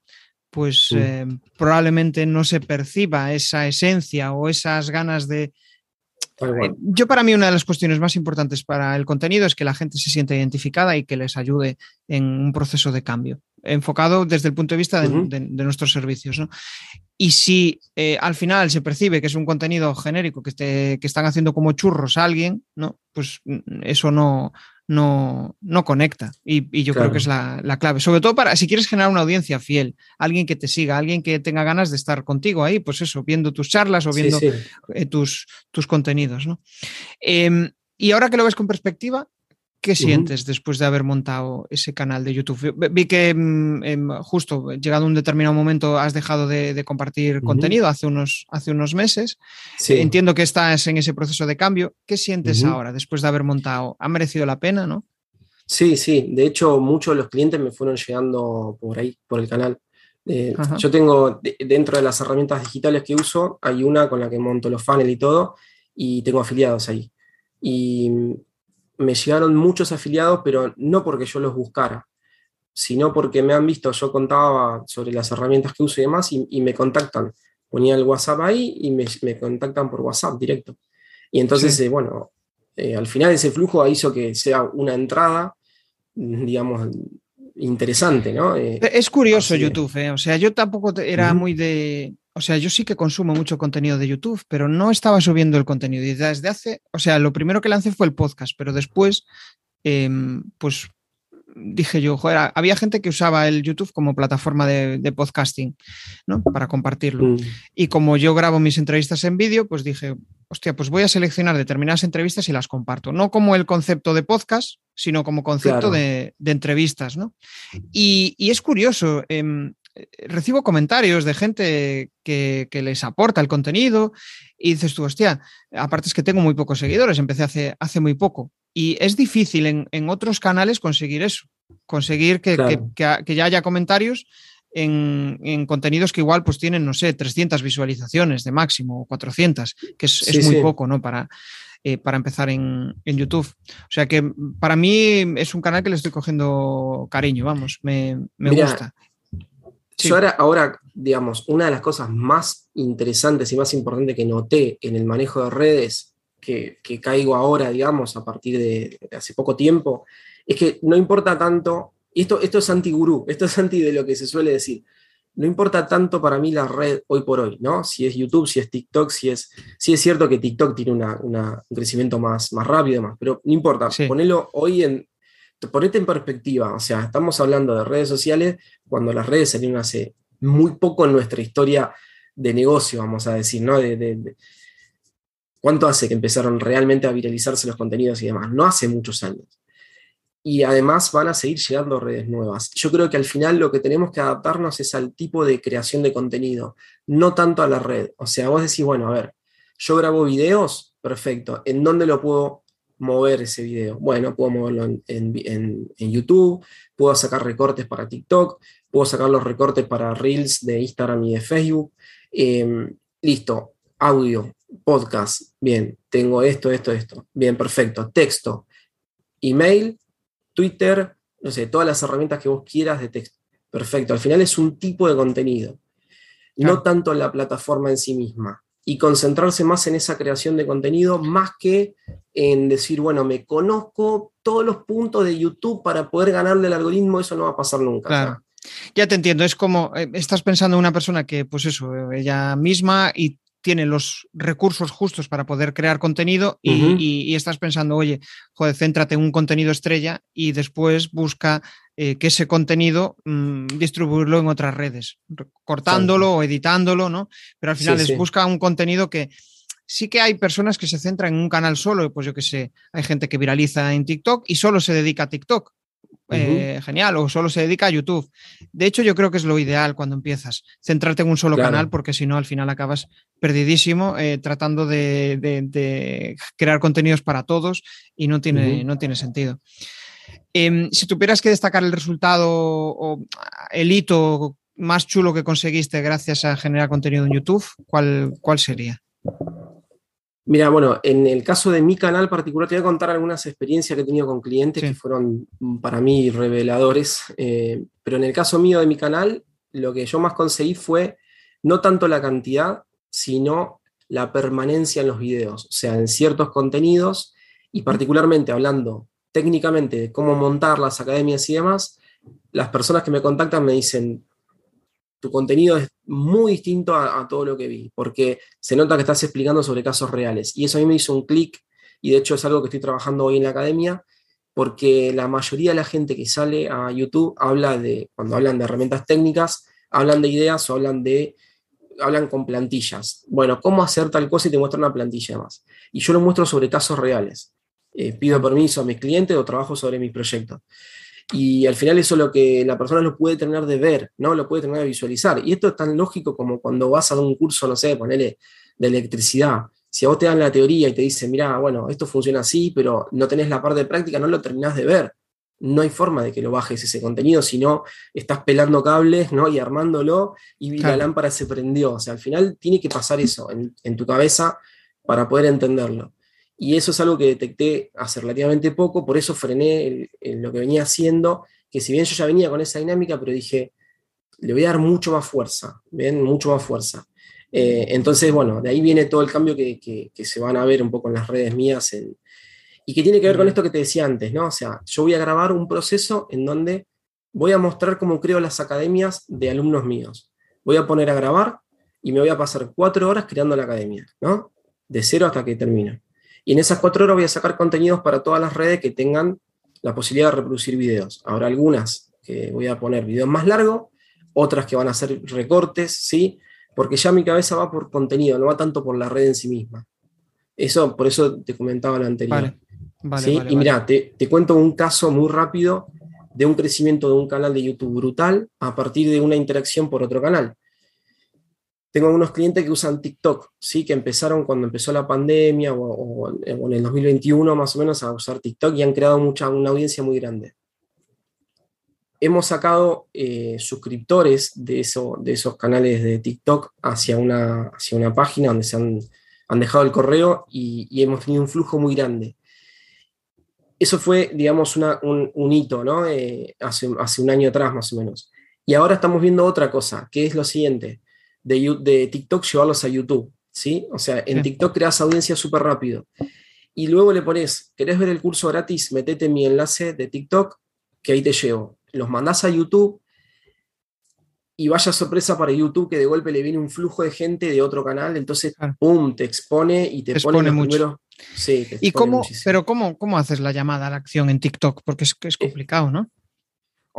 pues eh, probablemente no se perciba esa esencia o esas ganas de... Eh, yo para mí una de las cuestiones más importantes para el contenido es que la gente se sienta identificada y que les ayude en un proceso de cambio, enfocado desde el punto de vista de, nuestros servicios. Y si eh, al final se percibe que es un contenido genérico que, que están haciendo como churros a alguien, ¿no? pues mm, eso no, no, no conecta. Y, yo creo que es la, clave. Sobre todo para si quieres generar una audiencia fiel, alguien que te siga, alguien que tenga ganas de estar contigo ahí, pues eso, viendo tus charlas o viendo eh, tus, tus, contenidos. ¿no? Em, y ahora que lo ves con perspectiva, ¿Qué sientes después de haber montado ese canal de YouTube? Vi que mm, em, justo llegado a un determinado momento has dejado de, compartir contenido hace unos, hace unos meses. Entiendo que estás en ese proceso de cambio. ¿Qué sientes ahora después de haber montado? ¿Ha merecido la pena, no? Sí, sí. De hecho, muchos de los clientes me fueron llegando por ahí, por el canal. Eh, yo tengo, dentro de las herramientas digitales que uso, hay una con la que monto los funnels y todo, y tengo afiliados ahí. Y me llegaron muchos afiliados, pero no porque yo los buscara, sino porque me han visto, yo contaba sobre las herramientas que uso y demás, y, me contactan. Ponía el WhatsApp ahí y me, contactan por WhatsApp directo. Y entonces, eh, bueno, eh, al final ese flujo hizo que sea una entrada, digamos, interesante, ¿no? Eh, es curioso YouTube, o sea, yo tampoco era muy de, o sea, yo sí que consumo mucho contenido de YouTube, pero no estaba subiendo el contenido. Y desde hace, o sea, lo primero que lancé fue el podcast, pero después, em, pues dije yo, joder, había gente que usaba el YouTube como plataforma de, podcasting, ¿no? Para compartirlo. Mm. Y como yo grabo mis entrevistas en vídeo, pues dije, hostia, pues voy a seleccionar determinadas entrevistas y las comparto. No como el concepto de podcast, sino como concepto de, entrevistas, ¿no? Y, es curioso, em, recibo comentarios de gente que, les aporta el contenido y dices tú, hostia, aparte es que tengo muy pocos seguidores, empecé hace, hace muy poco. Y es difícil en, otros canales conseguir eso, conseguir que, ya haya comentarios en, contenidos que igual pues tienen, no sé, 300 visualizaciones de máximo o 400, que es, muy poco, ¿no? Para, eh, para empezar en, YouTube. O sea que para mí es un canal que le estoy cogiendo cariño, vamos, me, gusta. Yo ahora, ahora, digamos, una de las cosas más interesantes y más importantes que noté en el manejo de redes, que, caigo ahora, digamos, a partir de, hace poco tiempo, es que no importa tanto, y esto, esto es anti-gurú, esto es anti de lo que se suele decir, no importa tanto para mí la red hoy por hoy, ¿no? Si es YouTube, si es TikTok, si es, si es cierto que TikTok tiene un crecimiento más, más rápido, más, pero no importa, ponelo hoy en, ponete en perspectiva, o sea, estamos hablando de redes sociales cuando las redes salieron hace muy poco en nuestra historia de negocio, vamos a decir, ¿no? De, ¿Cuánto hace que empezaron realmente a viralizarse los contenidos y demás? No hace muchos años. Y además van a seguir llegando redes nuevas. Yo creo que al final lo que tenemos que adaptarnos es al tipo de creación de contenido, no tanto a la red. O sea, vos decís, bueno, a ver, yo grabo videos, perfecto, ¿en dónde lo puedo mover ese video? Bueno, puedo moverlo en, YouTube, puedo sacar recortes para TikTok, puedo sacar los recortes para Reels de Instagram y de Facebook. Em, listo, audio, podcast, bien, tengo esto, esto, esto. Bien, perfecto. Texto, email, Twitter, no sé, todas las herramientas que vos quieras de texto. Perfecto, al final es un tipo de contenido, no tanto la plataforma en sí misma y concentrarse más en esa creación de contenido, más que en decir, bueno, me conozco todos los puntos de YouTube para poder ganarle el algoritmo, eso no va a pasar nunca. Ya te entiendo, es como, eh, estás pensando en una persona que, pues eso, ella misma y tiene los recursos justos para poder crear contenido y, estás pensando, oye, joder, céntrate en un contenido estrella y después busca eh, que ese contenido mm, distribuirlo en otras redes, cortándolo o editándolo, ¿no? Pero al final es busca un contenido que sí que hay personas que se centran en un canal solo, pues yo que sé, hay gente que viraliza en TikTok y solo se dedica a TikTok. Eh, genial, o solo se dedica a YouTube. De hecho, yo creo que es lo ideal cuando empiezas, centrarte en un solo canal, porque si no, al final acabas perdidísimo eh, tratando de, crear contenidos para todos y no tiene, no tiene sentido. Em, si tuvieras que destacar el resultado o el hito más chulo que conseguiste gracias a generar contenido en YouTube, ¿cuál, cuál sería? Mira, bueno, en el caso de mi canal particular, te voy a contar algunas experiencias que he tenido con clientes que fueron mm, para mí reveladores, eh, pero en el caso mío de mi canal, lo que yo más conseguí fue no tanto la cantidad, sino la permanencia en los videos, o sea, en ciertos contenidos y particularmente hablando técnicamente cómo montar las academias y demás, las personas que me contactan me dicen, tu contenido es muy distinto a, todo lo que vi, porque se nota que estás explicando sobre casos reales. Y eso a mí me hizo un clic, y de hecho es algo que estoy trabajando hoy en la academia, porque la mayoría de la gente que sale a YouTube habla de, cuando hablan de herramientas técnicas, hablan de ideas o hablan de, hablan con plantillas. Bueno, ¿cómo hacer tal cosa y te muestran una plantilla más? Y yo lo muestro sobre casos reales. Eh, pido permiso a mis clientes o trabajo sobre mis proyectos. Y al final eso es lo que la persona lo puede terminar de ver, ¿no? Lo puede terminar de visualizar. Y esto es tan lógico como cuando vas a un curso, no sé, ponele, de electricidad. Si a vos te dan la teoría y te dicen, mira, bueno, esto funciona así, pero no tenés la parte de práctica, no lo terminás de ver. No hay forma de que lo bajes ese contenido, si no estás pelando cables, ¿no? Y armándolo y la lámpara se prendió. O sea, al final tiene que pasar eso en, en tu cabeza para poder entenderlo. Y eso es algo que detecté hace relativamente poco, por eso frené lo que venía haciendo, que si bien yo ya venía con esa dinámica, pero dije, le voy a dar mucho más fuerza, ¿ven? Mucho más fuerza. Eh, entonces, bueno, de ahí viene todo el cambio que, se van a ver un poco en las redes mías y que tiene que ver con esto que te decía antes, ¿no? O sea, yo voy a grabar un proceso en donde voy a mostrar cómo creo las academias de alumnos míos. Voy a poner a grabar y me voy a pasar cuatro horas creando la academia, ¿no? De cero hasta que termine. Y en esas cuatro horas voy a sacar contenidos para todas las redes que tengan la posibilidad de reproducir videos. Habrá algunas que voy a poner videos más largos, otras que van a ser recortes, ¿sí? Porque ya mi cabeza va por contenido, no va tanto por la red en sí misma. Eso, por eso te comentaba lo anterior. Vale, y mira, te, te cuento un caso muy rápido de un crecimiento de un canal de YouTube brutal a partir de una interacción por otro canal. Tengo algunos clientes que usan TikTok, ¿sí? que empezaron cuando empezó la pandemia o, en el 2021 más o menos a usar TikTok y han creado mucha, una audiencia muy grande. Hemos sacado eh, suscriptores de, eso, de esos canales de TikTok hacia una, hacia una página donde se han, han dejado el correo y, hemos tenido un flujo muy grande. Eso fue, digamos, un, hito, ¿no? Eh, hace, hace un año atrás más o menos. Y ahora estamos viendo otra cosa, que es lo siguiente de, TikTok llevarlos a YouTube, ¿sí? O sea, en TikTok creas audiencia súper rápido. Y luego le pones, ¿querés ver el curso gratis? Metete mi enlace de TikTok, que ahí te llevo. Los mandás a YouTube y vaya sorpresa para YouTube que de golpe le viene un flujo de gente de otro canal, entonces, ¡pum!, te expone y te, pone mucho. Sí, ¿Y cómo, pero cómo, cómo haces la llamada a la acción en TikTok? Porque es, es complicado, ¿no?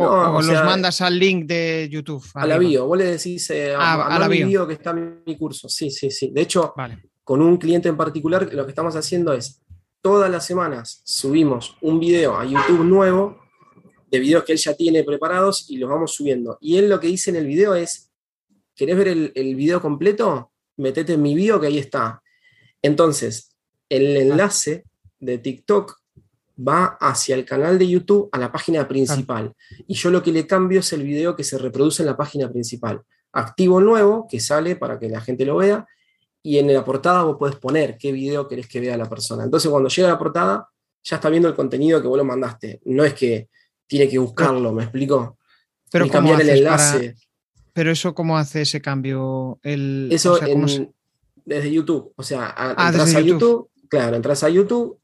O, los mandas al link de YouTube. A la bio, vos le decís eh, ah, a, la bio. que está en mi curso. Sí, sí, sí. De hecho, con un cliente en particular, lo que estamos haciendo es todas las semanas subimos un video a YouTube nuevo de videos que él ya tiene preparados y los vamos subiendo. Y él lo que dice en el video es, ¿querés ver el, el video completo? Metete en mi bio que ahí está. Entonces, el enlace de TikTok va hacia el canal de YouTube a la página principal. Y yo lo que le cambio es el video que se reproduce en la página principal. Activo nuevo, que sale para que la gente lo vea, y en la portada vos podés poner qué video querés que vea la persona. Entonces cuando llega a la portada, ya está viendo el contenido que vos lo mandaste. No es que tiene que buscarlo, ¿me explico? Pero cambiar el enlace. Pero eso, ¿cómo hace ese cambio? El... Eso desde YouTube. O sea, ah, entras a YouTube. Claro, entras a YouTube,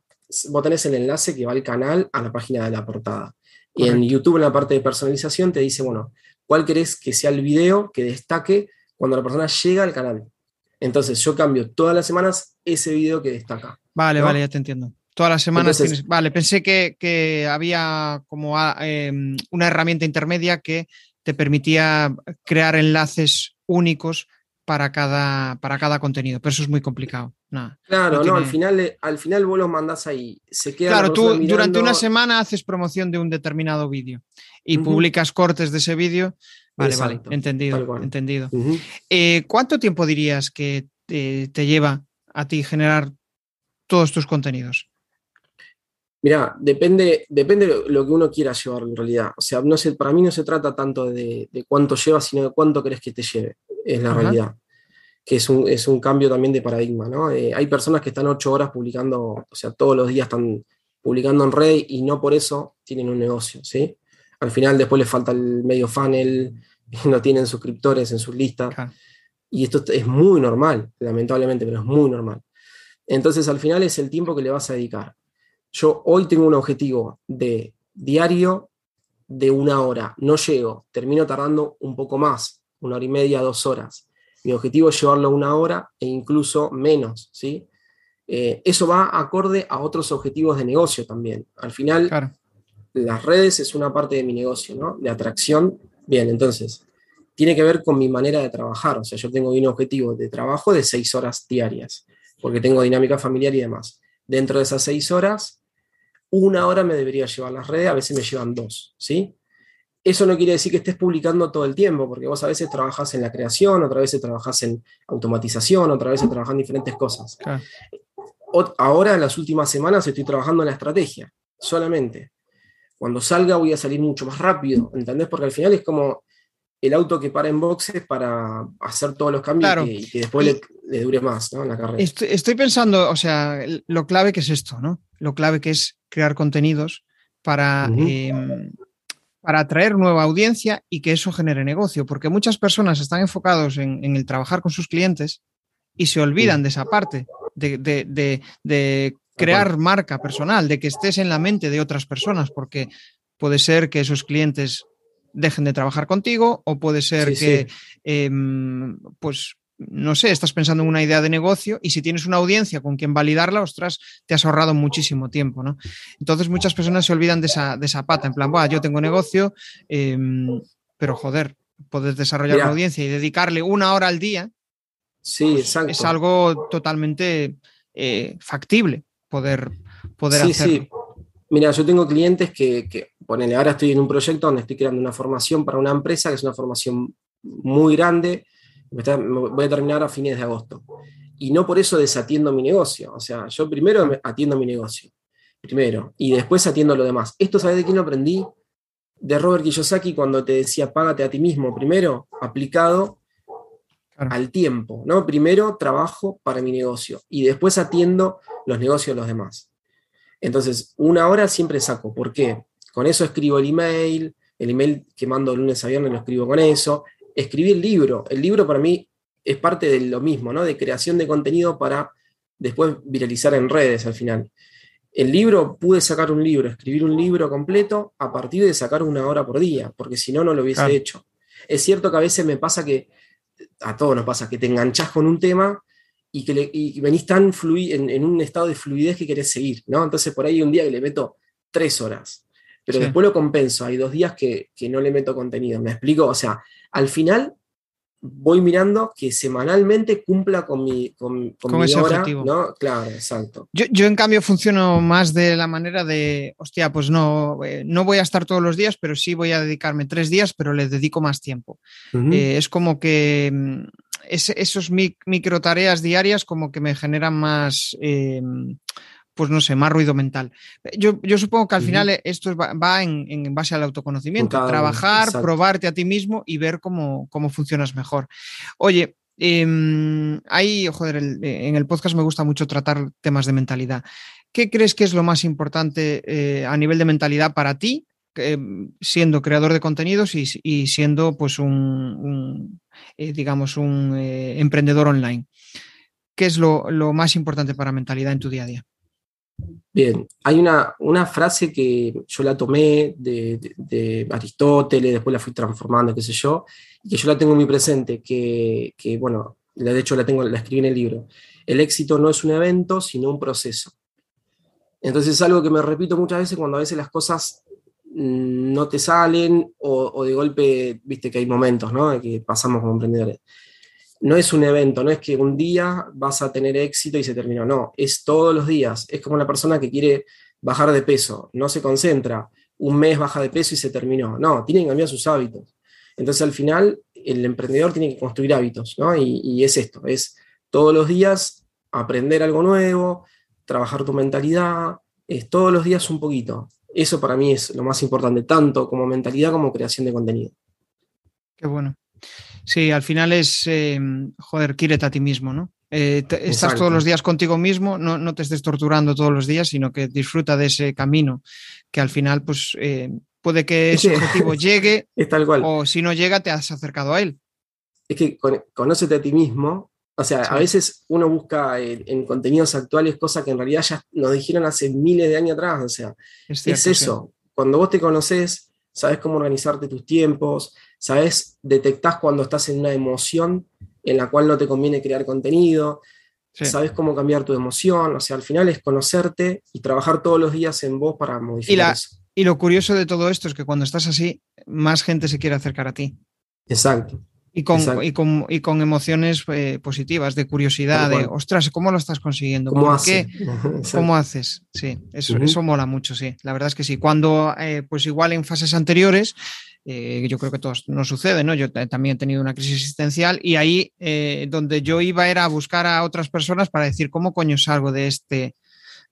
vos tenés el enlace que va al canal a la página de la portada. Y en YouTube, en la parte de personalización, te dice, bueno, ¿cuál querés que sea el video que destaque cuando la persona llega al canal? Entonces yo cambio todas las semanas ese video que destaca. Vale, vale, ya te entiendo. Todas las semanas tienes... Vale, pensé que, había como ah, em, una herramienta intermedia que te permitía crear enlaces únicos para cada, para cada contenido, pero eso es muy complicado. claro, no, al, final, al final vos los mandás ahí. Se queda claro, tú durante una semana haces promoción de un determinado vídeo y publicas cortes de ese vídeo. Vale, vale, entendido. entendido. Eh, ¿Cuánto tiempo dirías que te, lleva a ti generar todos tus contenidos? Mira, depende, depende de lo que uno quiera llevar en realidad. O sea, no sé, para mí no se trata tanto de, cuánto llevas, sino de cuánto crees que te lleve. Es la realidad. Que es un, es un, cambio también de paradigma, ¿no? Eh, hay personas que están ocho horas publicando, o sea, todos los días están publicando en red y no por eso tienen un negocio, ¿sí? Al final después les falta el medio funnel, no tienen suscriptores en sus listas. Y esto es muy normal, lamentablemente, pero es muy normal. Entonces, al final es el tiempo que le vas a dedicar. Yo hoy tengo un objetivo de diario de una hora. No llego, termino tardando un poco más, una hora y media, dos horas. Mi objetivo es llevarlo a una hora e incluso menos, ¿sí? Eh, eso va acorde a otros objetivos de negocio también. Al final, las redes es una parte de mi negocio, ¿no? De atracción. Bien, entonces, tiene que ver con mi manera de trabajar. O sea, yo tengo un objetivo de trabajo de seis horas diarias, porque tengo dinámica familiar y demás. Dentro de esas seis horas, una hora me debería llevar las redes, a veces me llevan dos, ¿sí? Eso no quiere decir que estés publicando todo el tiempo, porque vos a veces trabajas en la creación, otra vez trabajas en automatización, otra vez trabajas en diferentes cosas. Ahora, en las últimas semanas, estoy trabajando en la estrategia, solamente. Cuando salga voy a salir mucho más rápido, ¿entendés? Porque al final es como el auto que para en boxes para hacer todos los cambios y, que, después le, dure más ¿no? en la carrera. estoy, pensando, o sea, lo clave que es esto, ¿no? Lo clave que es crear contenidos para, para atraer nueva audiencia y que eso genere negocio, porque muchas personas están enfocados en, el trabajar con sus clientes y se olvidan de esa parte, de, crear marca personal, de que estés en la mente de otras personas, porque puede ser que esos clientes dejen de trabajar contigo o puede ser que, em, pues, no sé, estás pensando en una idea de negocio y si tienes una audiencia con quien validarla, ostras, te has ahorrado muchísimo tiempo, ¿no? Entonces muchas personas se olvidan de esa, de esa pata, en plan, yo tengo negocio, em, pero joder, poder desarrollar una audiencia y dedicarle una hora al día, sí, pues, es algo totalmente eh, factible poder, poder sí, Sí. Mira, yo tengo clientes que, que, ponele, ahora estoy en un proyecto donde estoy creando una formación para una empresa, que es una formación muy grande, voy a terminar a fines de agosto. Y no por eso desatiendo mi negocio. O sea, yo primero atiendo mi negocio. Primero. Y después atiendo lo demás. Esto, ¿sabes de quién lo aprendí? De Robert Kiyosaki cuando te decía págate a ti mismo. Primero, aplicado al tiempo. ¿no? Primero trabajo para mi negocio y después atiendo los negocios de los demás. Entonces, una hora siempre saco. ¿Por qué? Con eso escribo el email, el email que mando lunes a viernes lo escribo con eso, escribí el libro. El libro para mí es parte de lo mismo, ¿no? De creación de contenido para después viralizar en redes al final. El libro, pude sacar un libro, escribir un libro completo a partir de sacar una hora por día, porque si no, no lo hubiese hecho. Es cierto que a veces me pasa que, a todos nos pasa, que te enganchas con un tema y que venís tan en, en, un estado de fluidez que querés seguir, ¿no? Entonces por ahí un día que le meto tres horas, pero después lo compenso, hay dos días que, que no le meto contenido, ¿me explico? O sea, al final voy mirando que semanalmente cumpla con mi, con, ese objetivo. ¿no? Claro, exacto. Yo, en cambio funciono más de la manera de, hostia, pues no, eh, no voy a estar todos los días, pero sí voy a dedicarme tres días, pero le dedico más tiempo. Eh, es como que mm, esos micro tareas diarias como que me generan más... Eh, pues no sé, más ruido mental. Yo, supongo que al final esto va, en, base al autoconocimiento, trabajar, probarte a ti mismo y ver cómo, funcionas mejor. Oye, eh, ahí, joder, en el podcast me gusta mucho tratar temas de mentalidad. ¿Qué crees que es lo más importante eh, a nivel de mentalidad para ti, em, siendo creador de contenidos y, siendo, pues, un, eh, digamos, un eh, emprendedor online? ¿Qué es lo, lo más importante para mentalidad en tu día a día? Bien, hay una, una, frase que yo la tomé de, Aristóteles, después la fui transformando, qué sé yo, y que yo la tengo muy presente, que, que, bueno, de hecho la, tengo, la escribí en el libro. El éxito no es un evento, sino un proceso. Entonces es algo que me repito muchas veces cuando a veces las cosas no te salen o, o de golpe, viste que hay momentos, ¿no? Que pasamos como emprendedores no es un evento, no es que un día vas a tener éxito y se terminó, no, es todos los días. Es como la persona que quiere bajar de peso, no se concentra, un mes baja de peso y se terminó, no, tiene que cambiar sus hábitos. Entonces al final el emprendedor tiene que construir hábitos, ¿no? Y, y es esto, es todos los días aprender algo nuevo, trabajar tu mentalidad, es todos los días un poquito. Eso para mí es lo más importante, tanto como mentalidad como creación de contenido. Qué bueno. Sí, al final es, eh, joder, quírete a ti mismo, ¿no? Eh, estás todos los días contigo mismo, no, te estés torturando todos los días, sino que disfruta de ese camino, que al final, pues, eh, puede que ese objetivo llegue, tal cual. o si no llega, te has acercado a él. Es que conócete a ti mismo, o sea, a veces uno busca en, contenidos actuales cosas que en realidad ya nos dijeron hace miles de años atrás, o sea, es, eso, cuando vos te conoces, sabes cómo organizarte tus tiempos, sabes, detectás cuando estás en una emoción en la cual no te conviene crear contenido, sabes cómo cambiar tu emoción, o sea, al final es conocerte y trabajar todos los días en vos para modificar eso. Y lo curioso de todo esto es que cuando estás así, más gente se quiere acercar a ti. Exacto. Y con, y con, y con, emociones eh, positivas, de curiosidad, de, ostras, ¿cómo lo estás consiguiendo? ¿Cómo, haces? ¿Cómo haces? Sí, eso, eso mola mucho, sí. La verdad es que sí. Cuando, eh, pues igual en fases anteriores, eh, yo creo que todos nos sucede, ¿no? Yo también he tenido una crisis existencial y ahí donde yo iba era a buscar a otras personas para decir, ¿cómo coño salgo de este,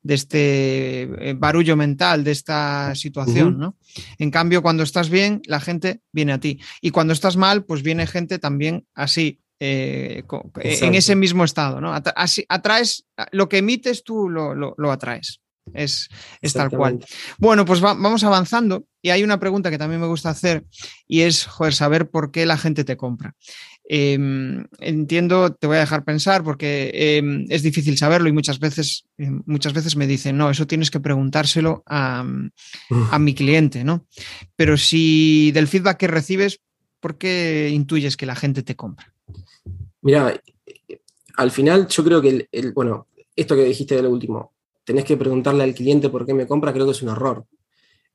de este eh, barullo mental, de esta situación, ¿no? En cambio, cuando estás bien, la gente viene a ti. Y cuando estás mal, pues viene gente también así, eh, en ese mismo estado, ¿no? Así, atraes, lo que emites tú lo, atraes. Es, es tal cual. Bueno, pues vamos avanzando y hay una pregunta que también me gusta hacer y es, joder, saber por qué la gente te compra. Em, entiendo, te voy a dejar pensar porque em, es difícil saberlo y muchas veces, em, muchas veces me dicen, no, eso tienes que preguntárselo a, mi cliente, ¿no? Pero si del feedback que recibes, ¿por qué intuyes que la gente te compra? Mira, al final yo creo que, el, bueno, esto que dijiste de lo último, tenés que preguntarle al cliente por qué me compra, creo que es un error.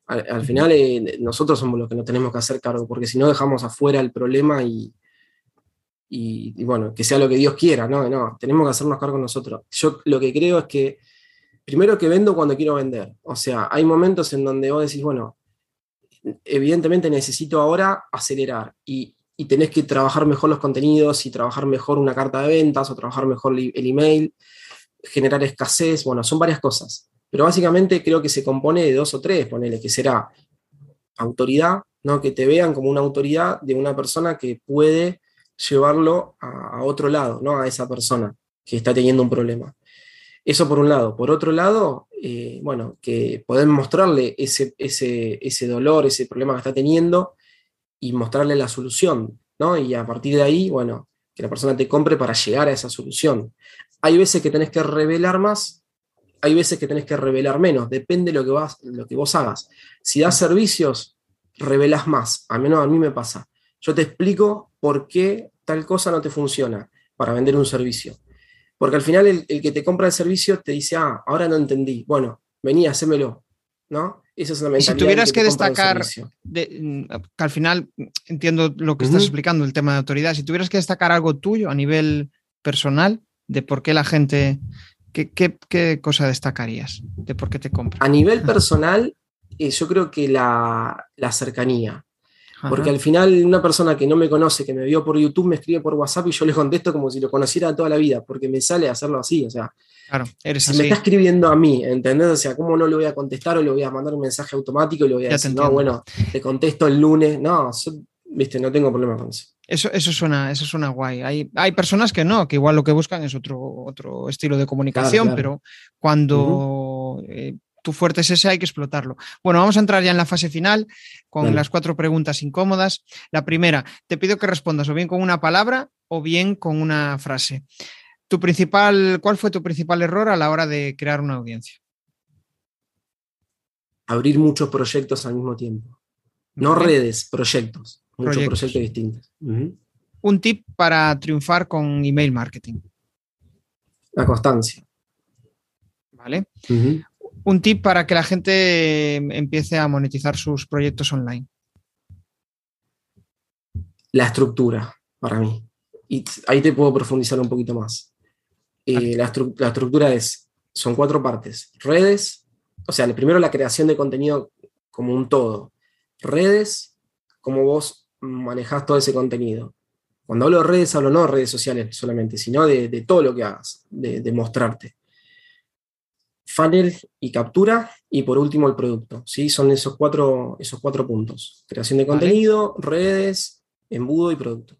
Al, final eh, nosotros somos los que nos tenemos que hacer cargo, porque si no dejamos afuera el problema y, y, bueno, que sea lo que Dios quiera, ¿no? No, tenemos que hacernos cargo nosotros. Yo lo que creo es que, primero que vendo cuando quiero vender. O sea, hay momentos en donde vos decís, bueno, evidentemente necesito ahora acelerar y, y tenés que trabajar mejor los contenidos y trabajar mejor una carta de ventas o trabajar mejor el email, generar escasez, bueno, son varias cosas. Pero básicamente creo que se compone de dos o tres, ponele, que será autoridad, ¿no? que te vean como una autoridad de una persona que puede llevarlo a, otro lado, ¿no? A esa persona que está teniendo un problema. Eso por un lado. Por otro lado, eh, bueno, que podemos mostrarle ese, ese, dolor, ese problema que está teniendo y mostrarle la solución, ¿no? Y a partir de ahí, bueno, que la persona te compre para llegar a esa solución. Hay veces que tenés que revelar más, hay veces que tenés que revelar menos, depende de lo que, vas, lo que vos hagas. Si das servicios, revelas más, al menos a mí me pasa. Yo te explico por qué tal cosa no te funciona para vender un servicio. Porque al final el, que te compra el servicio te dice, ah, ahora no entendí. Bueno, vení, hacémelo. ¿No? Esa es la mentalidad. si tuvieras que, destacar, mm, que al final entiendo lo que estás explicando, el tema de autoridad, si tuvieras que destacar algo tuyo a nivel personal de por qué la gente, ¿qué, qué, cosa destacarías? ¿De por qué te compra? A nivel personal, eh, yo creo que la, la cercanía. Porque al final una persona que no me conoce, que me vio por YouTube, me escribe por WhatsApp y yo le contesto como si lo conociera toda la vida, porque me sale hacerlo así, o sea. Claro, eres si me está escribiendo a mí, ¿entendés? O sea, ¿cómo no le voy a contestar o le voy a mandar un mensaje automático y le voy a decir, no, bueno, te contesto el lunes? No, viste, no tengo problema con eso. Eso, eso, suena, eso suena guay. Hay, hay personas que no, que igual lo que buscan es otro, otro estilo de comunicación, pero cuando tu fuerte es ese, hay que explotarlo. Bueno, vamos a entrar ya en la fase final con las cuatro preguntas incómodas. La primera, te pido que respondas o bien con una palabra o bien con una frase. Tu principal, ¿Cuál fue tu principal error a la hora de crear una audiencia? Abrir muchos proyectos al mismo tiempo. No redes, proyectos. Muchos proyectos, distintos. Un tip para triunfar con email marketing. La constancia. ¿Vale? Un tip para que la gente empiece a monetizar sus proyectos online? La estructura, para mí. Y ahí te puedo profundizar un poquito más. Eh, la, estructura es, son cuatro partes. Redes, o sea, primero la creación de contenido como un todo. Redes, cómo vos manejás todo ese contenido. Cuando hablo de redes, hablo no de redes sociales solamente, sino de, todo lo que hagas, de mostrarte funnel y captura, y por último el producto. ¿sí? Son esos cuatro, esos cuatro puntos. Creación de contenido, redes, embudo y producto.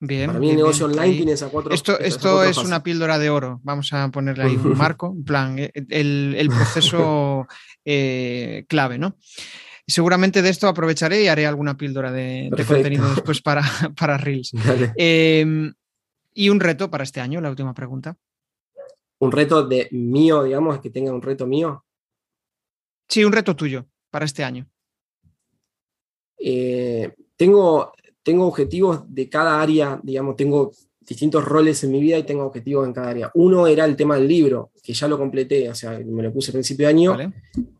Bien. Para mí el negocio online tiene esas cuatro Esto, esto es una píldora de oro. Vamos a ponerle ahí un marco, en plan, eh, el, proceso eh, clave, ¿no? Seguramente de esto aprovecharé y haré alguna píldora de, contenido después para, para Reels. Em, y un reto para este año, la última pregunta. ¿Un reto de mío, digamos, que tenga un reto mío? Sí, un reto tuyo para este año. Eh, tengo, tengo objetivos de cada área, digamos, tengo distintos roles en mi vida y tengo objetivos en cada área. Uno era el tema del libro, que ya lo completé, o sea, me lo puse a principio de año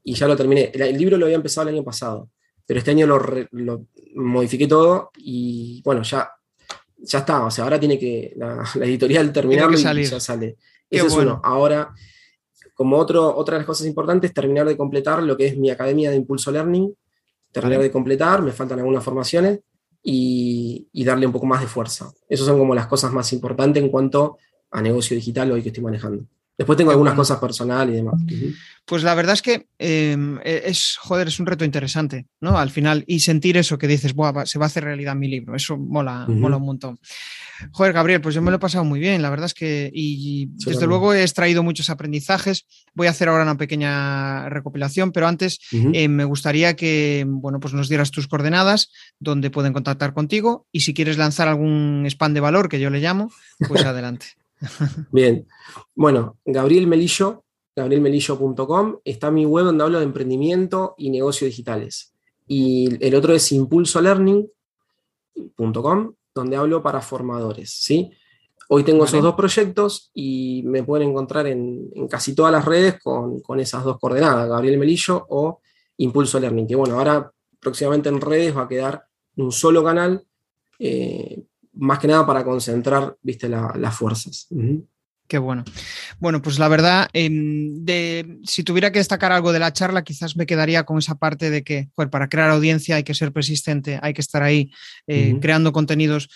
y ya lo terminé. El, libro lo había empezado el año pasado, pero este año lo, modifiqué todo y bueno, ya, ya está, o sea, ahora tiene que la, editorial terminarlo y ya sale. Ese es uno. Ahora, como otro, otra de las cosas importantes, terminar de completar lo que es mi academia de Impulso Learning, terminar de completar, me faltan algunas formaciones y, darle un poco más de fuerza. Esas son como las cosas más importantes en cuanto a negocio digital hoy que estoy manejando. Después tengo algunas cosas personales y demás. Pues la verdad es que em, e, es, joder, es un reto interesante, ¿no? Al final, y sentir eso que dices, se va a hacer realidad mi libro, eso mola, mola un montón. Joder, Gabriel, pues yo me lo he pasado muy bien, la verdad es que, y desde luego he extraído muchos aprendizajes. Voy a hacer ahora una pequeña recopilación, pero antes eh, me gustaría que, bueno, pues nos dieras tus coordenadas, donde pueden contactar contigo, y si quieres lanzar algún spam de valor, que yo le llamo, pues adelante. Bien, bueno, Gabriel Melillo gabrielmelillo.com, está mi web donde hablo de emprendimiento y negocios digitales. Y el otro es impulsolearning.com, donde hablo para formadores. ¿sí? Hoy tengo esos dos proyectos y me pueden encontrar en, casi todas las redes con, esas dos coordenadas, Gabriel Melillo o Impulso Learning, que bueno, ahora próximamente en redes va a quedar un solo canal, eh, más que nada para concentrar viste, las fuerzas. Qué bueno. Bueno, pues la verdad, em, de, si tuviera que destacar algo de la charla, quizás me quedaría con esa parte de que, para crear audiencia hay que ser persistente, hay que estar ahí eh, creando contenidos,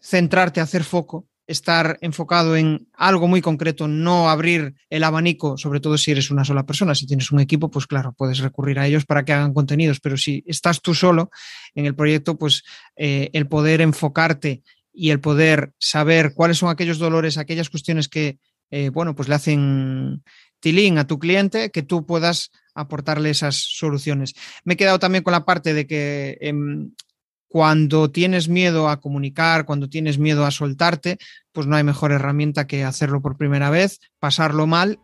centrarte, hacer foco, estar enfocado en algo muy concreto, no abrir el abanico, sobre todo si eres una sola persona. Si tienes un equipo, pues claro, puedes recurrir a ellos para que hagan contenidos, pero si estás tú solo en el proyecto, pues eh, el poder enfocarte y el poder saber cuáles son aquellos dolores, aquellas cuestiones que, eh, bueno, pues le hacen tilín a tu cliente, que tú puedas aportarle esas soluciones. Me he quedado también con la parte de que em, cuando tienes miedo a comunicar, cuando tienes miedo a soltarte, pues no hay mejor herramienta que hacerlo por primera vez, pasarlo mal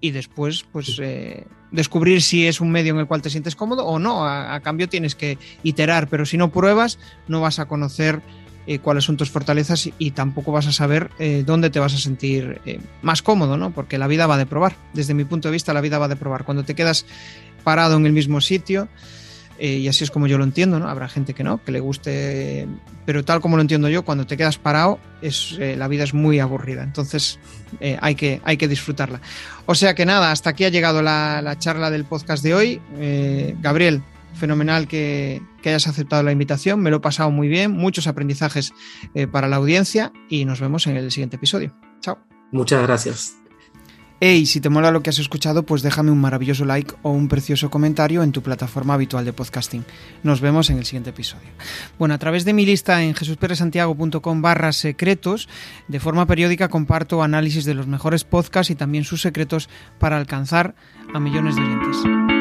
y después pues eh, descubrir si es un medio en el cual te sientes cómodo o no. a, cambio tienes que iterar, pero si no pruebas no vas a conocer eh, cuáles son tus fortalezas y, tampoco vas a saber eh, dónde te vas a sentir eh, más cómodo, ¿no? Porque la vida va de probar. Desde mi punto de vista, la vida va de probar. Cuando te quedas parado en el mismo sitio, y así es como yo lo entiendo, ¿no? Habrá gente que no, que le guste, pero tal como lo entiendo yo, cuando te quedas parado, es, la vida es muy aburrida. Entonces hay, que, hay que disfrutarla. O sea que nada, hasta aquí ha llegado la, la charla del podcast de hoy. Gabriel, fenomenal que, hayas aceptado la invitación, me lo he pasado muy bien, muchos aprendizajes eh, para la audiencia y nos vemos en el siguiente episodio. Chao. Muchas gracias. Hey, si te mola lo que has escuchado, pues déjame un maravilloso like o un precioso comentario en tu plataforma habitual de podcasting. Nos vemos en el siguiente episodio. Bueno, a través de mi lista en jesusperesantiago.com barra secretos, de forma periódica comparto análisis de los mejores podcasts y también sus secretos para alcanzar a millones de oyentes.